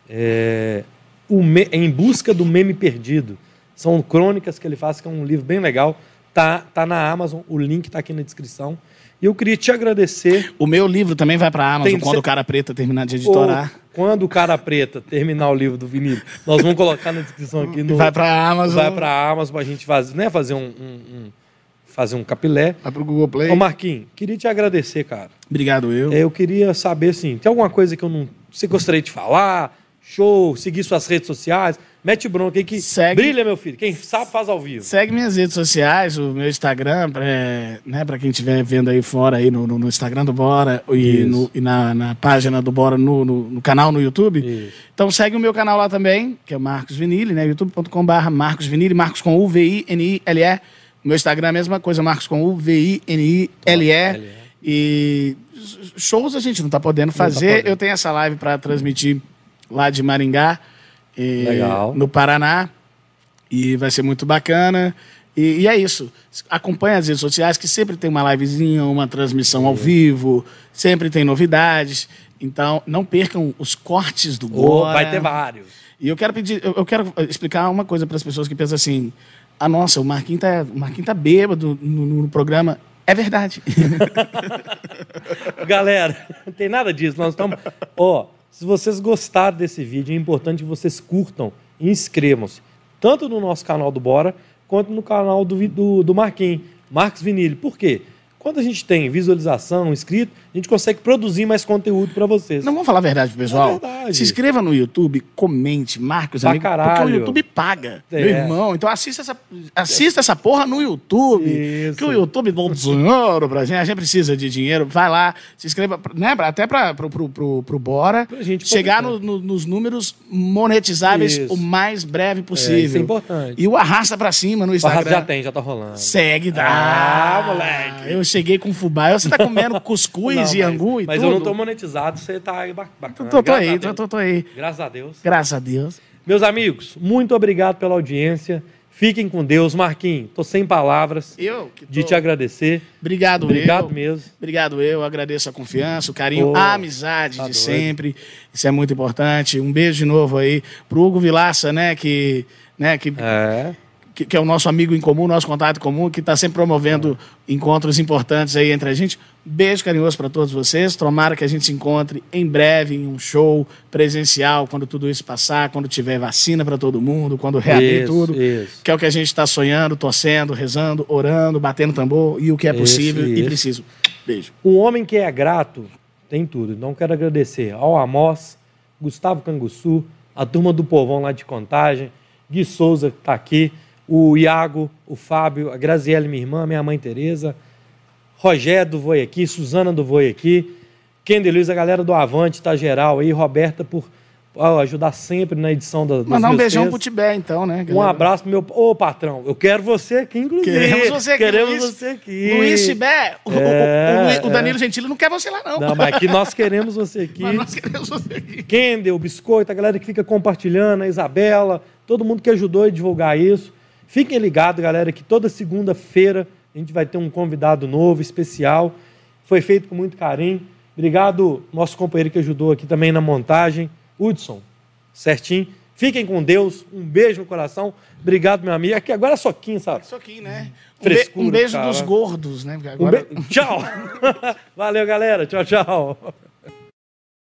É, o Me- Em Busca do Meme Perdido. São crônicas que ele faz, que é um livro bem legal. Tá, tá na Amazon, o link tá aqui na descrição. E eu queria te agradecer. O meu livro também vai pra Amazon Tem- quando cê- o Cara Preta terminar de editorar. Quando o Cara Preta terminar o livro do Vinícius, nós vamos colocar na descrição aqui no, Vai pra Amazon. vai pra Amazon pra gente fazer, né, fazer um, um- um- fazer um capilé. Vai pro Google Play. Ô Marquinhos, queria te agradecer, cara. Obrigado, eu. É, Eu queria saber, assim, tem alguma coisa que eu não... Você gostaria de falar? Show, seguir suas redes sociais? Mete bronca aí que Segue- brilha, meu filho. Quem sabe faz ao vivo. Segue minhas redes sociais, o meu Instagram, pra, né, pra quem estiver vendo aí fora, aí no, no- no Instagram do Bora e, no- e na, na página do Bora no, no- canal no YouTube. Isso. Então segue o meu canal lá também, que é o Marcos Vinili, né? youtube.com.br Marcos Vinili, Marcos com U-V-I-N-I-L-E. Meu Instagram é a mesma coisa, Marcos com U, V-I-N-I-L-E. L-E. E shows a gente não tá podendo fazer. podendo. Eu tenho essa live para transmitir lá de Maringá, e- no Paraná. E vai ser muito bacana. E, e é isso. Acompanhe as redes sociais, que sempre tem uma livezinha, uma transmissão ao vivo, sempre tem novidades. Então, não percam os cortes do Bora. vai ter vários. E eu quero pedir, eu eu quero explicar uma coisa para as pessoas que pensam assim: ah, nossa, o Marquinhos tá, o Marquinhos tá bêbado no, no programa. É verdade. Galera, não tem nada disso. Nós estamos. Ó, se vocês gostaram desse vídeo, é importante que vocês curtam e inscrevam-se. Tanto no nosso canal do Bora, quanto no canal do, do, do Marquinhos, Marcos Vinilli. Por quê? Quando a gente tem visualização, inscrito, a gente consegue produzir mais conteúdo para vocês. Não vamos falar a verdade pessoal? É verdade. Se inscreva no YouTube, comente, marque os Pra amigos. Porque caralho. o YouTube paga. É. Meu irmão, então assista essa, assista essa porra no YouTube. Isso. Que o YouTube dá um dinheiro pra gente. A gente precisa de dinheiro. Vai lá, se inscreva, né? Até pra, pro, pro, pro, pro Bora. Pra gente chegar no- no- nos números monetizáveis Isso. o mais breve É, possível. isso é importante. E o arrasta pra cima no O Instagram. Arraso já tem, já tá rolando. Segue, dá. Ah, moleque. Eu cheguei com fubá. Você tá comendo cuscuz Não, e angu e mas tudo. eu não tô monetizado, você tá aí ba- bacana. Tô, tô Graças a aí, tô, tô, tô aí. Graças a Deus. Graças a Deus. Meus amigos, muito obrigado pela audiência. Fiquem com Deus. Marquinhos, tô sem palavras Eu que de tô- te agradecer. Obrigado, Obrigado eu. mesmo. Obrigado eu, agradeço a confiança, o carinho, Pô, a amizade tá de doido. sempre. Isso é muito importante. Um beijo de novo aí pro Hugo Vilaça, né, que, né, que, É. que, que é o nosso amigo em comum, nosso contato comum, que está sempre promovendo encontros importantes aí entre a gente. Beijo carinhoso para todos vocês. Tomara que a gente se encontre em breve em um show presencial, quando tudo isso passar, quando tiver vacina para todo mundo, quando reabrir Isso, tudo. isso. Que é o que a gente está sonhando, torcendo, rezando, orando, batendo tambor e o que é Isso, possível e isso. preciso. Beijo. Um homem que é grato tem tudo. Então quero agradecer ao Amós, Gustavo Canguçu, a turma do Povão lá de Contagem, Gui Souza que está aqui, o Iago, o Fábio, a Graziele, minha irmã, minha mãe Tereza, Rogério do Voi aqui, Suzana do Voi aqui, Kendi Luiz, a galera do Avante, tá geral aí, Roberta por ajudar sempre na edição da, Mandar um beijão textos. pro Tibé, então, né? Um galera? abraço pro meu. Ô, patrão, eu quero você aqui, inclusive. Queremos você aqui, Queremos Luiz. você aqui. Luiz Tibé, o, o- o- É, o o é. Danilo Gentili não quer você lá, não. Não, mas aqui nós queremos você aqui. Mas nós queremos você aqui. Kendall, o Biscoito, a galera que fica compartilhando, a Isabela, todo mundo que ajudou a divulgar isso. Fiquem ligados, galera, que toda segunda-feira a gente vai ter um convidado novo, especial. Foi feito com muito carinho. Obrigado, nosso companheiro que ajudou aqui também na montagem, Hudson. Certinho? Fiquem com Deus. Um beijo no coração. Obrigado, meu amigo. Aqui agora é soquinho, sabe? Aqui, né? Um, be- Frescura, um beijo cara. dos gordos, né? Um agora... be- Tchau. Valeu, galera. Tchau, tchau.